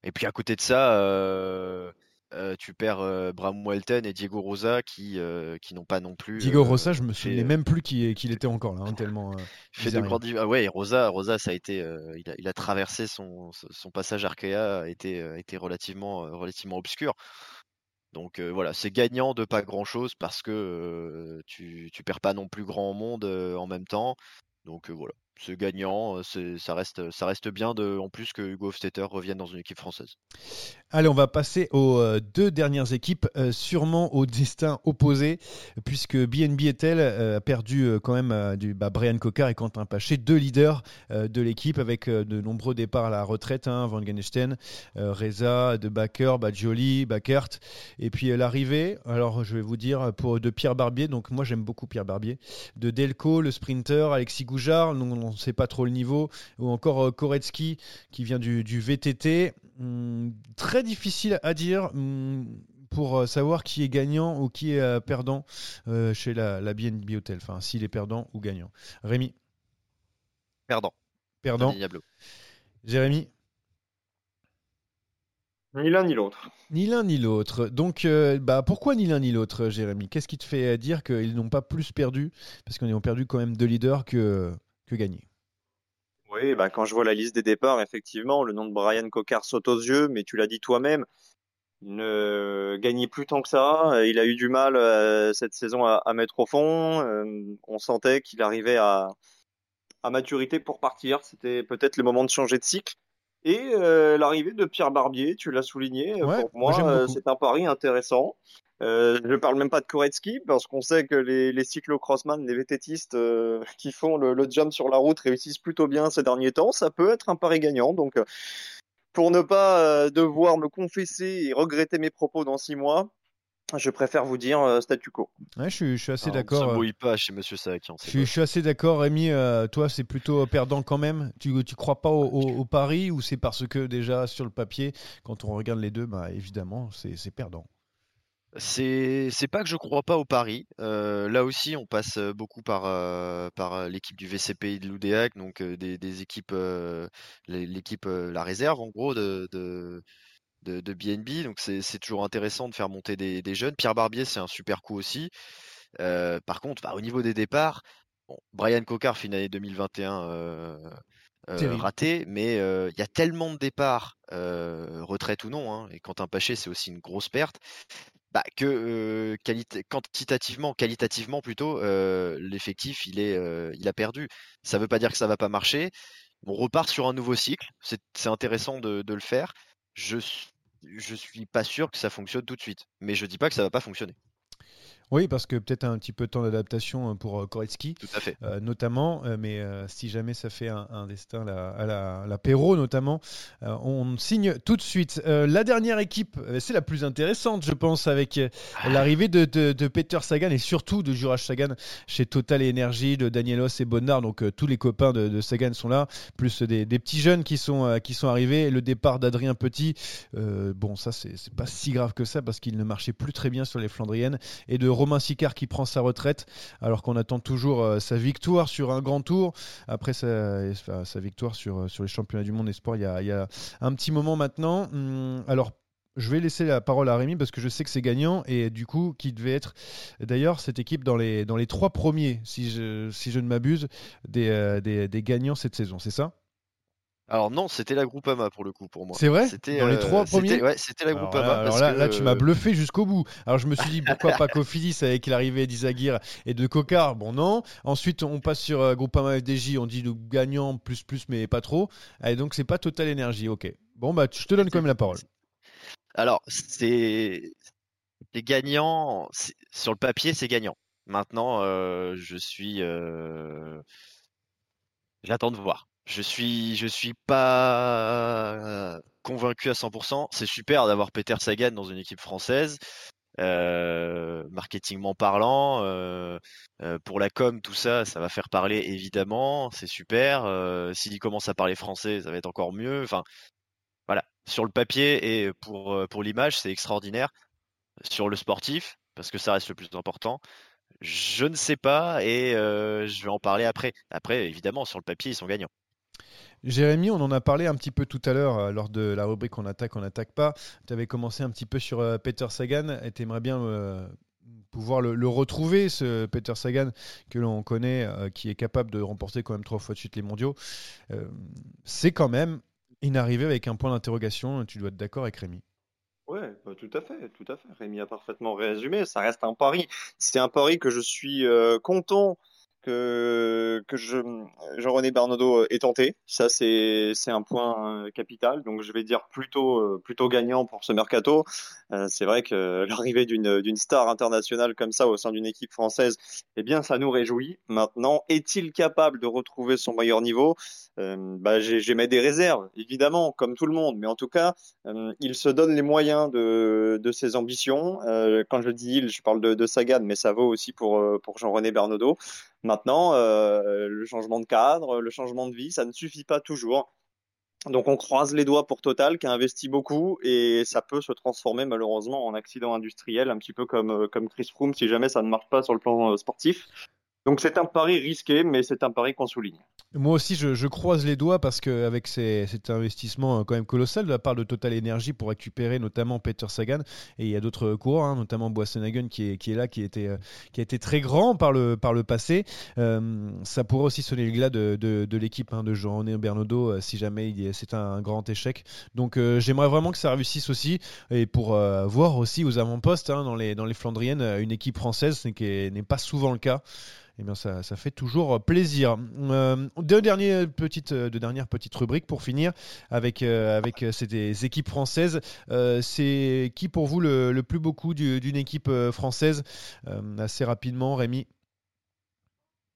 C: Et puis à côté de ça, euh, euh, tu perds euh, Bram Welten et Diego Rosa qui, qui n'ont pas non plus.
A: Diego Rosa, je me souvenais même plus qu'il était encore là, hein, tellement. <laughs>
C: fait de grands... ah ouais, Rosa, Rosa, ça a été, il a, il, a, traversé son, son passage Arkea a été, a été relativement, relativement obscur. Donc voilà, c'est gagnant de pas grand chose parce que tu, tu perds pas non plus grand monde en même temps. Donc voilà, c'est gagnant, ça reste, ça reste bien de, en plus que Hugo Hofstetter revienne dans une équipe française.
A: Allez, on va passer aux euh, deux dernières équipes, euh, sûrement au destin opposé, puisque BNB Etel euh, a perdu quand même du, bah, Brian Cocard et Quentin Paché, deux leaders de l'équipe avec de nombreux départs à la retraite, hein, Van Ganestein, Reza, De Backer, Badjoli, Backert, et puis l'arrivée, alors je vais vous dire, pour, de Pierre Barbier, donc moi j'aime beaucoup Pierre Barbier, de Delco, le sprinter, Alexis Goujard, on ne sait pas trop le niveau, ou encore Koretsky qui vient du, du VTT. Hum, très difficile à dire hum, pour euh, savoir qui est gagnant ou qui est euh, perdant euh, chez la, la BNB Hotel. Enfin, s'il est perdant ou gagnant. Rémi
C: Perdant.
A: Perdant. Jérémy
B: Ni l'un ni l'autre.
A: Ni l'un ni l'autre. Donc, bah, pourquoi ni l'un ni l'autre, Jérémy? Qu'est-ce qui te fait dire qu'ils n'ont pas plus perdu? Parce qu'ils ont perdu quand même deux leaders que, que gagné.
B: Oui, bah quand je vois la liste des départs, effectivement, le nom de Brian Cocard saute aux yeux, mais tu l'as dit toi-même, il ne gagnait plus tant que ça. Il a eu du mal euh, cette saison à, à, mettre au fond. Euh, on sentait qu'il arrivait à, à maturité pour partir. C'était peut-être le moment de changer de cycle. Et euh, l'arrivée de Pierre Barbier, tu l'as souligné,
A: ouais,
B: pour moi,
A: moi
B: c'est un pari intéressant. Euh, je parle même pas de Koretsky parce qu'on sait que les, les cyclo-crossman, les vététistes euh, qui font le, le, jump sur la route réussissent plutôt bien ces derniers temps. Ça peut être un pari gagnant. Donc, euh, pour ne pas euh, devoir me confesser et regretter mes propos dans six mois, je préfère vous dire euh, statu quo.
A: Ouais, je, suis, je suis assez d'accord.
C: Ça bouille pas chez Monsieur Savakian.
A: Je, je, suis assez d'accord, Rémi. Euh, toi, c'est plutôt perdant quand même. Tu, tu crois pas au, au, au pari ou c'est parce que déjà sur le papier, quand on regarde les deux, bah évidemment, c'est perdant.
C: C'est c'est pas que je crois pas au pari. Euh, là aussi, on passe beaucoup par euh, par l'équipe du VCPI de l'UDEAC, donc euh, des, des équipes, euh, l'équipe la réserve en gros de de, de, de BNB. Donc c'est c'est toujours intéressant de faire monter des, des jeunes. Pierre Barbier, c'est un super coup aussi. par contre, bah, au niveau des départs, bon, Brian Cocard fait une année 2021 euh, raté, mais il y a tellement de départs, retraite ou non, hein, et Quentin Paché, c'est aussi une grosse perte bah, que quantitativement, qualitativement plutôt, l'effectif il a perdu. Ça veut pas dire que ça va pas marcher. On repart sur un nouveau cycle. C'est, intéressant de, de, le faire. Je je suis pas sûr que ça fonctionne tout de suite. Mais je dis pas que ça va pas fonctionner.
A: Oui, parce que peut-être un petit peu de temps d'adaptation euh, pour euh, Koretsky.
C: Tout à fait.
A: Euh, notamment, mais si jamais ça fait un, destin à la, la Perrault, notamment, on signe tout de suite. la dernière équipe, c'est la plus intéressante, je pense, avec
C: Ah.
A: l'arrivée de, de- de Peter Sagan et surtout de Juraj Sagan chez Total Energy, de Danielos et Bonnard. Donc tous les copains de, de Sagan sont là, plus des, des petits jeunes qui sont, qui sont arrivés. Le départ d'Adrien Petit, bon, ça, c'est pas si grave que ça parce qu'il ne marchait plus très bien sur les Flandriennes. Et de Romain Sicard qui prend sa retraite alors qu'on attend toujours euh, sa victoire sur un grand tour. Après sa, victoire sur, euh, sur les championnats du monde espoir il y a, un petit moment maintenant. Hum, alors, je vais laisser la parole à Rémi parce que je sais que c'est gagnant et du coup qui devait être d'ailleurs cette équipe dans les, trois premiers, si je, si je ne m'abuse, des, euh, gagnants cette saison, c'est ça?
C: Alors non, c'était la Groupama pour le coup pour moi.
A: C'est vrai?
C: C'était
A: Dans les
C: euh,
A: trois
C: c'était-
A: premiers?
C: Ouais, c'était la Groupama.
A: là, alors
C: parce
A: là,
C: que,
A: là, tu m'as bluffé jusqu'au bout. Alors je me suis dit pourquoi pas <laughs> Cofidis avec l'arrivée d'Isagir et de Cocard. Bon non. Ensuite on passe sur euh, Groupama FDJ, on dit le gagnant plus plus mais pas trop. Et donc c'est pas Total Energy. OK. Bon bah je te donne quand même la parole.
C: Alors, c'est les gagnants sur le papier, c'est gagnant. Maintenant, euh, je suis, euh, j'attends de voir. Je suis, je suis pas convaincu à 100%. C'est super d'avoir Peter Sagan dans une équipe française, euh, marketingment parlant. euh, euh, pour la com, tout ça, ça va faire parler évidemment. C'est super. S'il commence à parler français, ça va être encore mieux. Enfin, voilà, sur le papier et pour, pour l'image, c'est extraordinaire. Sur le sportif, parce que ça reste le plus important, je ne sais pas et je vais en parler après. Après, évidemment, sur le papier, ils sont gagnants.
A: Jérémy, on en a parlé un petit peu tout à l'heure euh, lors de la rubrique On attaque, on n'attaque pas. Tu avais commencé un petit peu sur euh, Peter Sagan et tu aimerais bien euh, pouvoir le, retrouver, ce Peter Sagan que l'on connaît, qui est capable de remporter quand même trois fois de suite les mondiaux. C'est quand même une arrivée avec un point d'interrogation. Tu dois être d'accord avec Rémi.
B: Ouais, bah, tout à fait, tout à fait. Rémi a parfaitement résumé. Ça reste un pari. C'est un pari que je suis content que que je Jean-René Bernaudot ait tenté. Ça, c'est un point euh, capital. Donc, je vais dire plutôt euh, plutôt gagnant pour ce mercato. Euh, c'est vrai que <laughs> l'arrivée d'une star internationale comme ça au sein d'une équipe française, eh bien, ça nous réjouit. Maintenant, est-il capable de retrouver son meilleur niveau? Euh, Bah, j'ai des réserves, évidemment, comme tout le monde. Mais en tout cas, il se donne les moyens de, ses ambitions. Quand je dis il, je parle de, de Sagan, mais ça vaut aussi pour, Jean-René Bernaudot. Maintenant, euh, le changement de cadre, le changement de vie, ça ne suffit pas toujours. Donc on croise les doigts pour Total qui a investi beaucoup et ça peut se transformer malheureusement en accident industriel, un petit peu comme, euh, Chris Froome si jamais ça ne marche pas sur le plan euh, sportif. Donc c'est un pari risqué, mais c'est un pari qu'on souligne.
A: Moi aussi, je, croise les doigts parce qu'avec cet investissement euh, quand même colossal de la part de Total Energy pour récupérer notamment Peter Sagan, et il y a d'autres coureurs, hein, notamment Boissenhagen qui est, qui est là, qui, était, euh, a été très grand par le, passé. Euh, ça pourrait aussi sonner le glas de, l'équipe hein, de Jean-René Bernaudot si jamais c'est un, grand échec. Donc j'aimerais vraiment que ça réussisse aussi, et pour voir aussi aux avant-postes hein, dans, les, Flandriennes une équipe française, ce qui n'est pas souvent le cas eh bien ça, ça fait toujours plaisir. Euh, deux, derniers petites, deux dernières petites rubriques pour finir avec, euh, avec ces équipes françaises. Euh, c'est qui pour vous le, le plus beau coup du- d'une équipe euh, française? Euh, Assez rapidement, Rémi.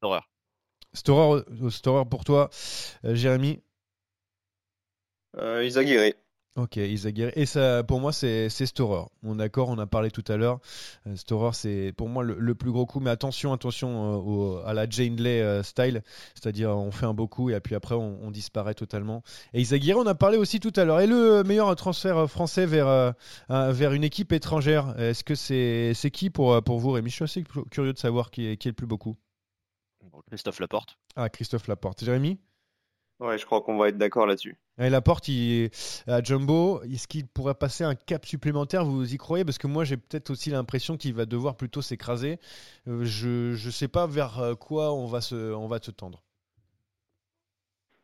C: Horreur.
A: Storer, Storer pour toi, Euh, Jérémy
B: Euh, Isaguirre.
A: Ok, Isaguirre. Et ça, pour moi, c'est Storer. On est d'accord, on a parlé tout à l'heure. Euh, Storer, c'est pour moi le, le plus gros coup. Mais attention, attention euh, au- à la Jane Lay euh, style. C'est-à-dire, on fait un beau coup et puis après, on, on disparaît totalement. Et Isaguirre, on a parlé aussi tout à l'heure. Et le meilleur transfert français vers, euh, vers une équipe étrangère, est-ce que c'est qui pour, pour vous, Rémi? Je suis assez curieux de savoir qui est, qui est le plus beau coup.
C: Christophe Laporte.
A: Ah, Christophe Laporte. Jérémy?
B: Ouais, je crois qu'on va être d'accord là-dessus.
A: Et Laporte, il, à Jumbo, est-ce qu'il pourrait passer un cap supplémentaire? Vous y croyez? Parce que moi, j'ai peut-être aussi l'impression qu'il va devoir plutôt s'écraser. Euh, je ne sais pas vers euh, quoi on va se, on va se tendre.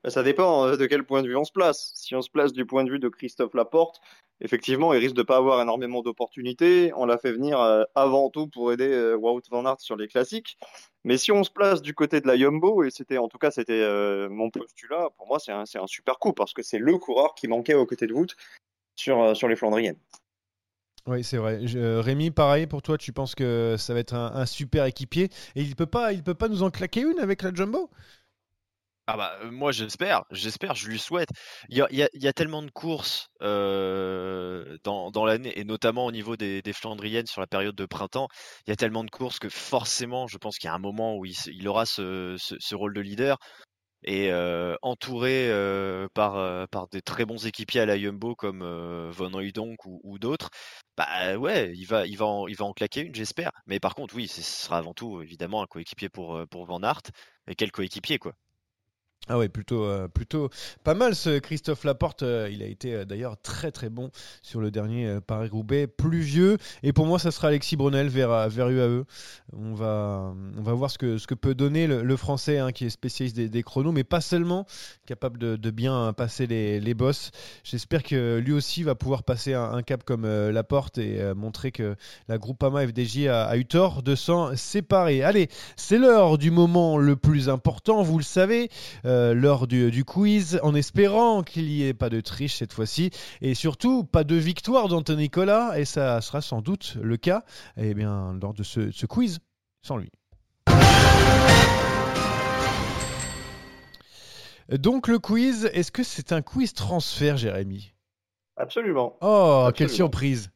B: Bah, Ça dépend euh, de quel point de vue on se place. Si on se place du point de vue de Christophe Laporte, effectivement, il risque de pas avoir énormément d'opportunités. On l'a fait venir euh, avant tout pour aider Wout van Aert sur les classiques. Mais si on se place du côté de la Jumbo, et c'était en tout cas c'était euh, mon postulat, pour moi c'est un, super coup parce que c'est le coureur qui manquait aux côtés de Wout. sur, sur les Flandriennes.
A: Oui, c'est vrai. Rémi, pareil pour toi, tu penses que ça va être un, super équipier et il peut peut pas nous en claquer une avec la Jumbo?
C: Ah bah moi j'espère, j'espère, je lui souhaite. Il y a, y a, tellement de courses dans, dans l'année et notamment au niveau des, des, Flandriennes sur la période de printemps. Il y a tellement de courses que forcément, je pense qu'il y a un moment où il, il aura ce, ce, rôle de leader et entouré par, par des très bons équipiers à la Jumbo comme Von Hooydonk ou, ou d'autres. Bah ouais, il va, il va, en, il va en claquer une, j'espère. Mais par contre, oui, ce sera avant tout évidemment un coéquipier pour, pour Van Aert. Et quel coéquipier quoi
A: ah ouais, plutôt, euh, plutôt pas mal ce Christophe Laporte. Euh, il a été euh, d'ailleurs très très bon sur le dernier Paris-Roubaix, pluvieux. Et pour moi, ça sera Alexis Brunel vers, vers UAE. On va, on va voir ce que, ce que peut donner le, Français hein, qui est spécialiste des, chronos, mais pas seulement, capable de, bien passer les, les bosses. J'espère que lui aussi va pouvoir passer un, cap comme Laporte et montrer que la Groupama FDJ a, a eu tort de s'en séparer. Allez, c'est l'heure du moment le plus important, vous le savez. Euh, lors du, quiz en espérant qu'il n'y ait pas de triche cette fois-ci et surtout pas de victoire d'Anthony Nicolas et ça sera sans doute le cas eh bien, lors de ce, quiz sans lui. Donc le quiz, est-ce que c'est un quiz transfert, Jérémy?
B: Absolument.
A: Oh, quelle surprise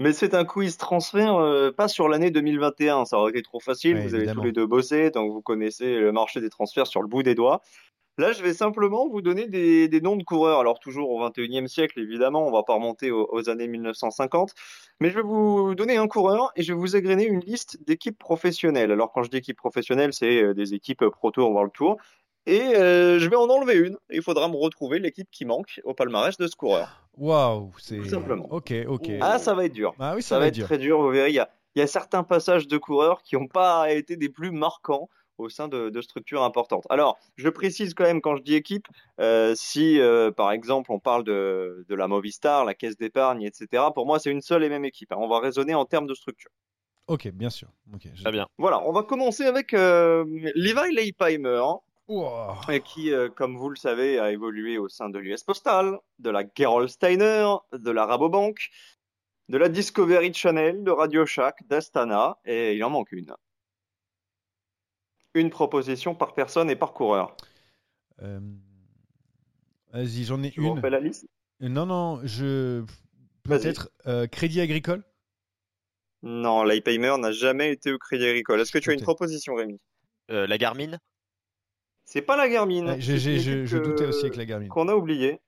B: mais c'est un quiz transfert, euh, pas sur l'année 2021. Ça aurait été trop facile. vous avez tous les deux bossé, donc vous connaissez le marché des transferts sur le bout des doigts. Là, je vais simplement vous donner des, noms de coureurs. Alors, toujours au 21e siècle, évidemment, on va pas remonter aux, années 1950. Mais je vais vous donner un coureur et je vais vous égrener une liste d'équipes professionnelles. Alors, quand je dis équipe professionnelle, c'est euh, des équipes Pro Tour, World Tour. Et euh, je vais en enlever une. Il faudra me retrouver l'équipe qui manque au palmarès de ce coureur.
A: Waouh, c'est.
B: Tout simplement.
A: Ok, ok.
B: Ah, ça va être dur.
A: Ah oui,
B: ça, va, être, très dur. Vous verrez, il y a, certains passages de coureurs qui n'ont pas été des plus marquants au sein de, structures importantes. Alors, je précise quand même quand je dis équipe, euh, si euh, par exemple on parle de, la Movistar, la caisse d'épargne, etc., pour moi c'est une seule et même équipe. Hein. On va raisonner en termes de structure.
A: Ok, bien sûr.
C: Très bien.
B: Voilà, on va commencer avec Levi Leipheimer. Hein et qui, euh, comme vous le savez, a évolué au sein de l'US Postal, de la Gerolsteiner, de la Rabobank, de la Discovery Channel, de Radio Shack, d'Astana, et il en manque une. Une proposition par personne et par coureur.
A: Euh, vas-y, j'en ai
B: tu
A: une.
B: la liste?
A: Non, non, je. Peut-être euh, Crédit Agricole?
B: Non, l'iPaymer n'a jamais été au Crédit Agricole. Est-ce que tu as une proposition, Rémi?
C: La Garmin
B: c'est pas la Garmin.
A: je, doutais aussi avec la Garmin.
B: Qu'on a oublié.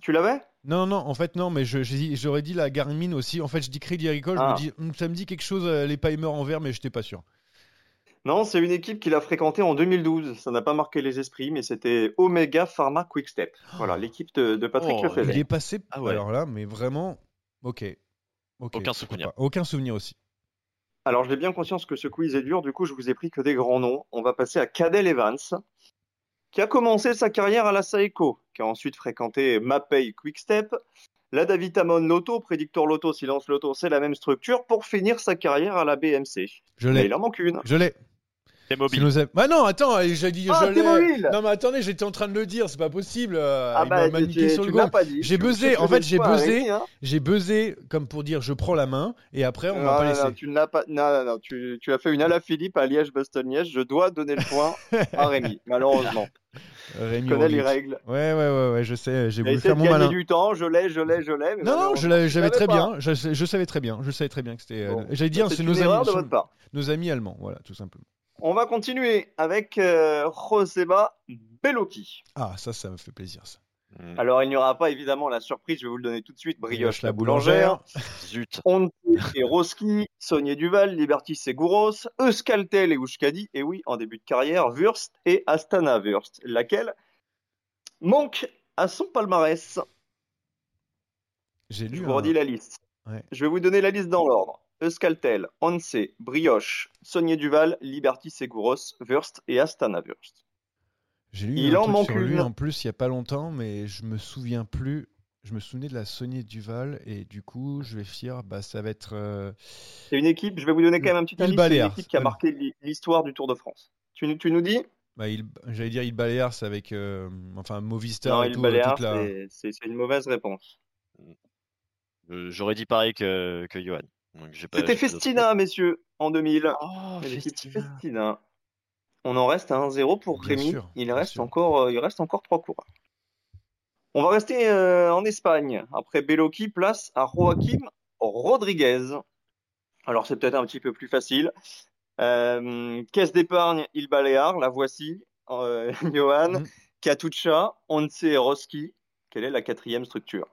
B: Tu l'avais?
A: Non, non, en fait, non, mais j'aurais dit la Garmin aussi. En fait, je dis Crédit Agricole, je me ah. dis, hum, ça me dit quelque chose, euh, les Paimer en vert, mais je n'étais pas sûr.
B: Non, c'est une équipe qu'il a fréquentée en 2012. Ça n'a pas marqué les esprits, mais c'était Omega Pharma Quickstep. Voilà, l'équipe de, Patrick oh, Lefebvre.
A: Il est passé, ah alors là, mais vraiment, ok.
C: Aucun souvenir.
A: Aucun souvenir aussi.
B: Alors, j'ai bien conscience que ce quiz est dur, du coup, je vous ai pris que des grands noms. On va passer à Cadel Evans qui a commencé sa carrière à la Saeco, qui a ensuite fréquenté Mapei Quickstep, la Davitamon Lotto, Predictor Lotto, Silence Lotto, c'est la même structure, pour finir sa carrière à la BMC.
A: Je l'ai.
B: Il en manque une.
A: Je l'ai.
C: T'es mobile.
A: Bah non, attends, j'ai dit
B: ah,
A: je l'ai. Non mais attendez, j'étais en train de le dire, c'est pas possible. Euh,
B: ah bah, sur le
A: J'ai buzzé, en fait j'ai buzzé, hein. j'ai buzzé comme pour dire je prends la main et après on va pas laisser.
B: Non, tu n'as pas, non, non, tu, tu, as fait une à la Philippe à Liège-Bastogne-Liège. Je dois donner le point à Rémi, <laughs> malheureusement.
A: Rémi
B: je connais les règles.
A: Ouais, ouais, ouais, ouais je sais, j'ai voulu faire mon malin.
B: du temps, je l'ai, je l'ai, je l'ai.
A: Non, non, je j'avais très bien, je, je, savais très bien, je savais très bien que c'était. Euh, j'allais dire, c'est nos amis, nos amis allemands, voilà, tout simplement.
B: On va continuer avec euh, Joseba Bellocchi.
A: Ah, ça, ça me fait plaisir, ça.
B: Hmm. Alors, il n'y aura pas évidemment la surprise, je vais vous le donner tout de suite. Brioche, la boulangère.
C: Zut.
B: Onti et Roski, Sonia Duval, Liberty Seguros, Euskaltel et Oushkadi. Et oui, en début de carrière, Wurst et Astana Wurst. Laquelle manque à son palmarès?
A: J'ai lu.
B: Je vous redis la liste. Je vais vous donner la liste dans l'ordre. Euskaltel, Once, Brioche, Sonia Duval, Liberty Seguros, Wurst et Astana Wurst.
A: J'ai lu il un en truc manque sur lui en plus il y a pas longtemps, mais je me souviens plus. Je me souvenais de la Sonia Duval et du coup je vais fier, bah ça va être. Euh,
B: C'est une équipe. Je vais vous donner quand même un petit indice. C'est une équipe qui a marqué l'histoire du Tour de France. Tu, tu nous dis?
A: Bah, J'allais dire Il Baléars avec euh, enfin Movistar
B: non,
A: et
B: il
A: tout.
B: Baléars, c'est une mauvaise réponse.
C: J'aurais dit pareil que, que Johan.
B: C'était Festina, messieurs, en 2000.
C: Oh, Festina.
B: Festina. On en reste à 1-0 pour
A: Bien
B: Rémi.
A: sûr,
B: il, reste
A: sûr.
B: encore, euh, il reste encore trois coureurs. On va rester euh, en Espagne. Après Beloki, place à Joaquim Rodriguez. Alors c'est peut-être un petit peu plus facile. Euh, caisse d'épargne Il Balear, la voici. Euh, <laughs> Johan. Katucha, Once et Roski. Quelle est la quatrième structure?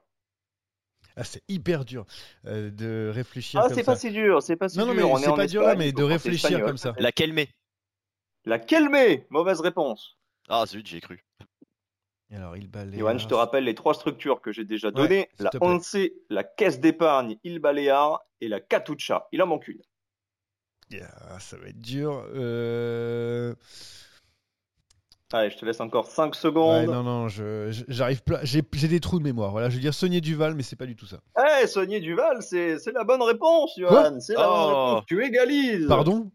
A: Ah, c'est hyper dur euh, de réfléchir
B: Ah,
A: comme
B: c'est
A: ça.
B: pas si dur, c'est pas si
A: non, non,
B: dur.
A: mais
B: On est
A: c'est pas dur là, mais de réfléchir
B: espagnol.
A: comme ça.
C: La Kelme.
B: La Kelme, mauvaise réponse.
C: Ah, zut, j'y ai cru.
A: Et Alors, il balaye.
B: Johan, je te rappelle les trois structures que j'ai déjà données.
A: s'il
B: la. Once, la caisse d'épargne Il Balear et la Catucha. Il en manque une.
A: Ah, ça va être dur. Euh...
B: Allez, je te laisse encore 5
A: Ouais,
B: secondes.
A: non, non, j'arrive pas. J'ai, des trous de mémoire. Voilà, je veux dire Saunier Duval, mais c'est pas du tout ça.
B: Eh, Saunier Duval, c'est la bonne réponse, Johan. C'est la
C: Oh.
B: bonne réponse. Tu égalises.
A: Pardon?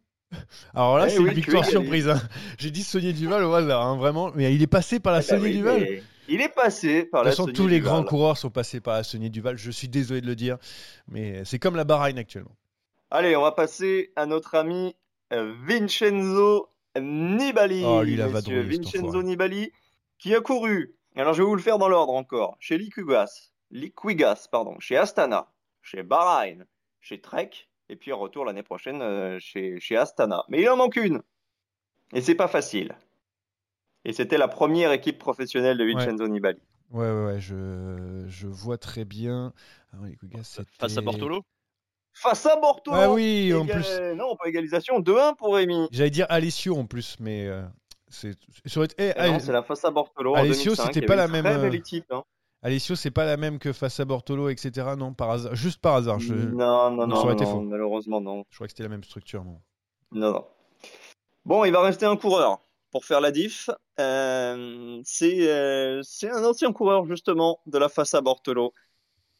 A: Alors là,
B: Eh
A: c'est
B: oui,
A: une victoire surprise. hein. J'ai dit Saunier Duval au hasard, hein, vraiment. Mais il est passé par la
B: Eh ben
A: Saunier
B: oui,
A: Duval. De
B: Il est passé par
A: toute
B: la
A: façon,
B: Saunier
A: tous les
B: Duval.
A: grands coureurs sont passés par la Saunier Duval. Je suis désolé de le dire, mais c'est comme la Bahreïn actuellement.
B: Allez, on va passer à notre ami euh, Vincenzo Nibali.
A: Oh, lui, la
B: messieurs.
A: vadrouille, cet
B: Vincenzo. Nibali, qui a couru. Alors, je vais vous le faire dans l'ordre encore. Chez Liquigas, Liquigas, pardon, chez Astana, chez Bahreïn, chez Trek, et puis retour l'année prochaine euh, chez, chez Astana. Mais il en manque une. Et c'est pas facile. Et c'était la première équipe professionnelle de Vincenzo Nibali.
A: Ouais, ouais, ouais, je, je vois très bien. Alors,
C: Face à Bortolo
B: Face à Bortolo.
A: Ah oui, en plus.
B: Non, pas égalisation. 2-1 pour Rémi.
A: J'allais dire Alessio en plus, mais euh, c'est. eh,
B: non, c'est la face à Bortolo.
A: Alessio,
B: 2005.
A: c'était pas la même, euh,
B: équipe. hein.
A: Alessio, c'est pas la même que face à Bortolo, etc. Non, par hasard, juste par hasard. Je,
B: Non, non,
A: ça
B: non,
A: aurait été
B: non,
A: faux.
B: malheureusement non.
A: je crois que c'était la même structure. Non.
B: Non, non. Bon, il va rester un coureur pour faire la diff. Euh, c'est euh, c'est un ancien coureur justement de la face à Bortolo.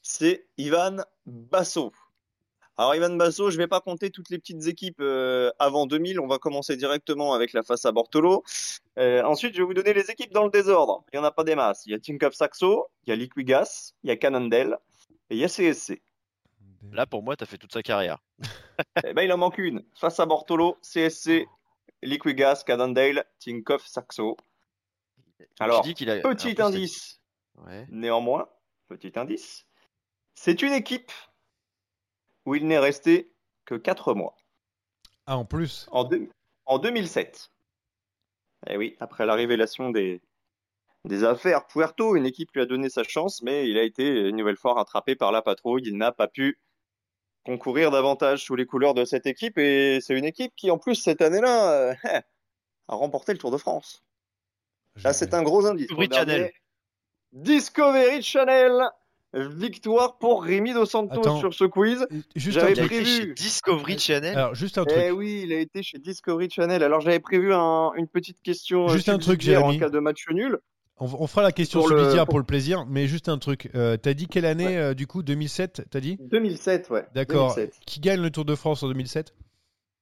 B: C'est Ivan Basso. Alors Ivan Basso, je vais pas compter toutes les petites équipes euh, avant 2000. On va commencer directement avec la face à Bortolo. Euh, ensuite, je vais vous donner les équipes dans le désordre. Il y en a pas des masses. Il y a Tinkoff Saxo, il y a Liquigas, il y a Cannondale et il y a CSC.
C: Là, pour moi, t'as fait toute sa carrière. <laughs>
B: Eh ben, il en manque une. Face à Bortolo, CSC, Liquigas, Cannondale, Tinkoff, Saxo. Alors,
C: Tu qu'il a
B: petit indice.
C: Ouais.
B: Néanmoins, petit indice. C'est une équipe où il n'est resté que 4 mois.
A: Ah, en plus.
B: En, deux- en 2007. Eh oui, après la révélation des, des affaires Puerto, une équipe lui a donné sa chance, mais il a été une nouvelle fois rattrapé par la patrouille. Il n'a pas pu concourir davantage sous les couleurs de cette équipe. Et c'est une équipe qui, en plus, cette année-là, euh, <laughs> a remporté le Tour de France. Là, c'est un gros indice.
C: Discovery. Channel.
B: Discovery Channel. Victoire pour Rémi Dos Santos
A: Attends,
B: sur ce quiz.
A: Juste
B: J'avais
C: été chez
B: prévu.
C: Discovery Channel.
A: Alors, juste un truc.
B: Eh oui, il a été chez Discovery Channel. Alors j'avais prévu un- une petite question euh,
A: Juste un truc, Jérémy.
B: en cas de match nul.
A: On, on fera la question
B: le-
A: subsidiaire
B: pour-
A: pour le plaisir, mais juste un truc. Euh, t'as dit quelle année,
B: Ouais.
A: euh, du coup 2007, t'as dit?
B: 2007, ouais.
A: D'accord.
B: 2007.
A: Qui gagne le Tour de France en 2007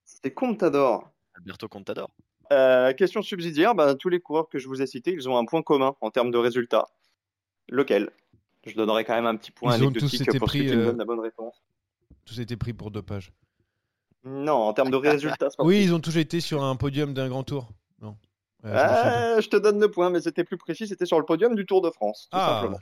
B: C'était Contador.
C: Alberto Contador.
B: Euh, question subsidiaire, bah, tous les coureurs que je vous ai cités, ils ont un point commun en termes de résultats. Lequel? Je donnerai quand même un petit point
A: Ils ont tous
B: anecdotique
A: été
B: pour
A: pris,
B: ceux qui me
A: euh,
B: donnent la bonne réponse.
A: Tous été pris pour dopage.
B: Non, en termes de résultats <laughs> sportifs.
A: Oui, ils ont tous été sur un podium d'un grand tour. Non. Euh, je.
B: Ah, je te donne le point, mais c'était plus précis, c'était sur le podium du Tour de France, tout
A: Ah.
B: simplement.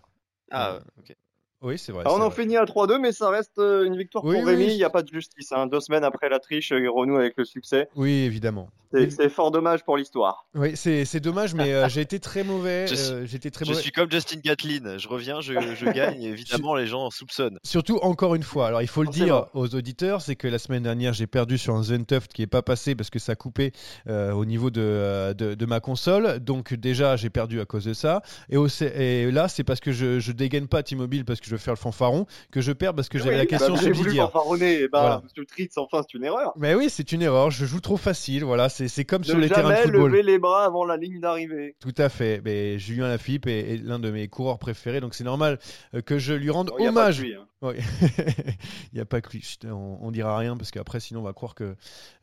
C: Ah, ok.
A: Oui, c'est vrai.
B: Alors, on
A: c'est
B: en
A: vrai.
B: finit à 3-2, mais ça reste euh, une victoire
A: Oui,
B: pour
A: oui,
B: Rémi.
A: oui.
B: Il n'y a pas de justice. hein. Deux semaines après la triche, il renoue avec le succès.
A: Oui, évidemment.
B: C'est fort dommage pour l'histoire.
A: Oui, c'est c'est dommage, mais euh, j'ai été très mauvais. <laughs>
C: Je
A: euh, très
C: Je
A: mauvais.
C: suis comme Justin Gatlin. Je reviens, je, je gagne. et <laughs> évidemment, les gens soupçonnent.
A: Surtout encore une fois, alors il faut le dire aux auditeurs, c'est que la semaine dernière j'ai perdu sur un Zentuft qui est pas passé parce que ça a coupé euh, au niveau de, euh, de, de ma console. Donc déjà j'ai perdu à cause de ça. Et là c'est parce que je, je dégaine pas T-Mobile parce que je veux faire le fanfaron que je perds parce que j'avais
B: Oui,
A: la question
B: bah, vous avez voulu
A: subsidiaire.
B: fanfaronner, et bah,
A: Voilà.
B: Monsieur Tritz, enfin, c'est une erreur.
A: Mais oui, c'est une erreur. Je joue trop facile. Voilà, c'est comme sur les terrains de
B: jamais
A: football.
B: lever les bras avant la ligne d'arrivée.
A: Tout à fait. Mais Julien Lafilippe est, est l'un de mes coureurs préférés, donc c'est normal euh, que je lui rende
B: Bon,
A: hommage.
B: hein.
A: Il n'y a pas que lui. <laughs> Chut, on, on dira rien parce qu'après, sinon, on va croire que,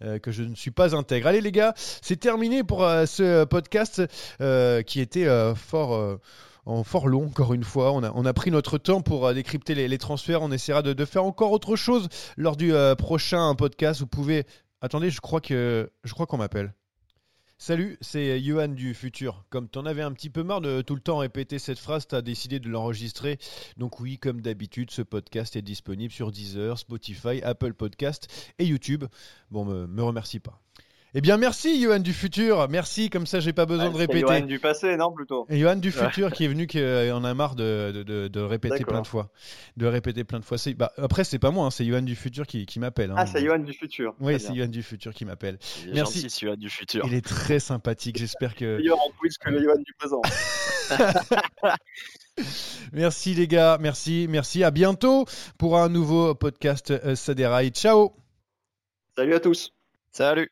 A: euh, que je ne suis pas intègre. Allez, les gars, c'est terminé pour euh, ce podcast euh, qui était fort. En fort long, encore une fois. On a, pris notre temps pour euh, décrypter les, transferts. On essaiera de, de faire encore autre chose lors du euh, prochain podcast. Vous pouvez. Attendez, je crois que je crois qu'on m'appelle. Salut, c'est Johan du futur. Comme t'en avais un petit peu marre de tout le temps répéter cette phrase, t'as décidé de l'enregistrer. Donc oui, comme d'habitude, ce podcast est disponible sur Deezer, Spotify, Apple Podcast et YouTube. Bon, me, me remercie pas. Eh bien, merci Johan du futur. Merci, comme ça, j'ai pas besoin
B: Ouais,
A: de
B: c'est
A: répéter.
B: Johan du passé, non, plutôt
A: Et Johan du
B: Ouais.
A: futur qui est venu, qui euh, en a marre de, de, de- de répéter plein de fois. De répéter plein de fois. C'est- Bah, après, c'est pas moi, hein, c'est Johan du futur qui, qui m'appelle. hein.
B: Ah, c'est Johan du futur.
A: Oui, c'est. Johan du futur qui m'appelle. Merci.
C: gentil, du futur.
A: Il est très sympathique. J'espère que.
B: Meilleur en quiz que le Johan du présent. <laughs>
A: Merci les gars, merci, merci. À bientôt pour un nouveau podcast euh, déraille. Ciao.
B: Salut à tous.
C: Salut.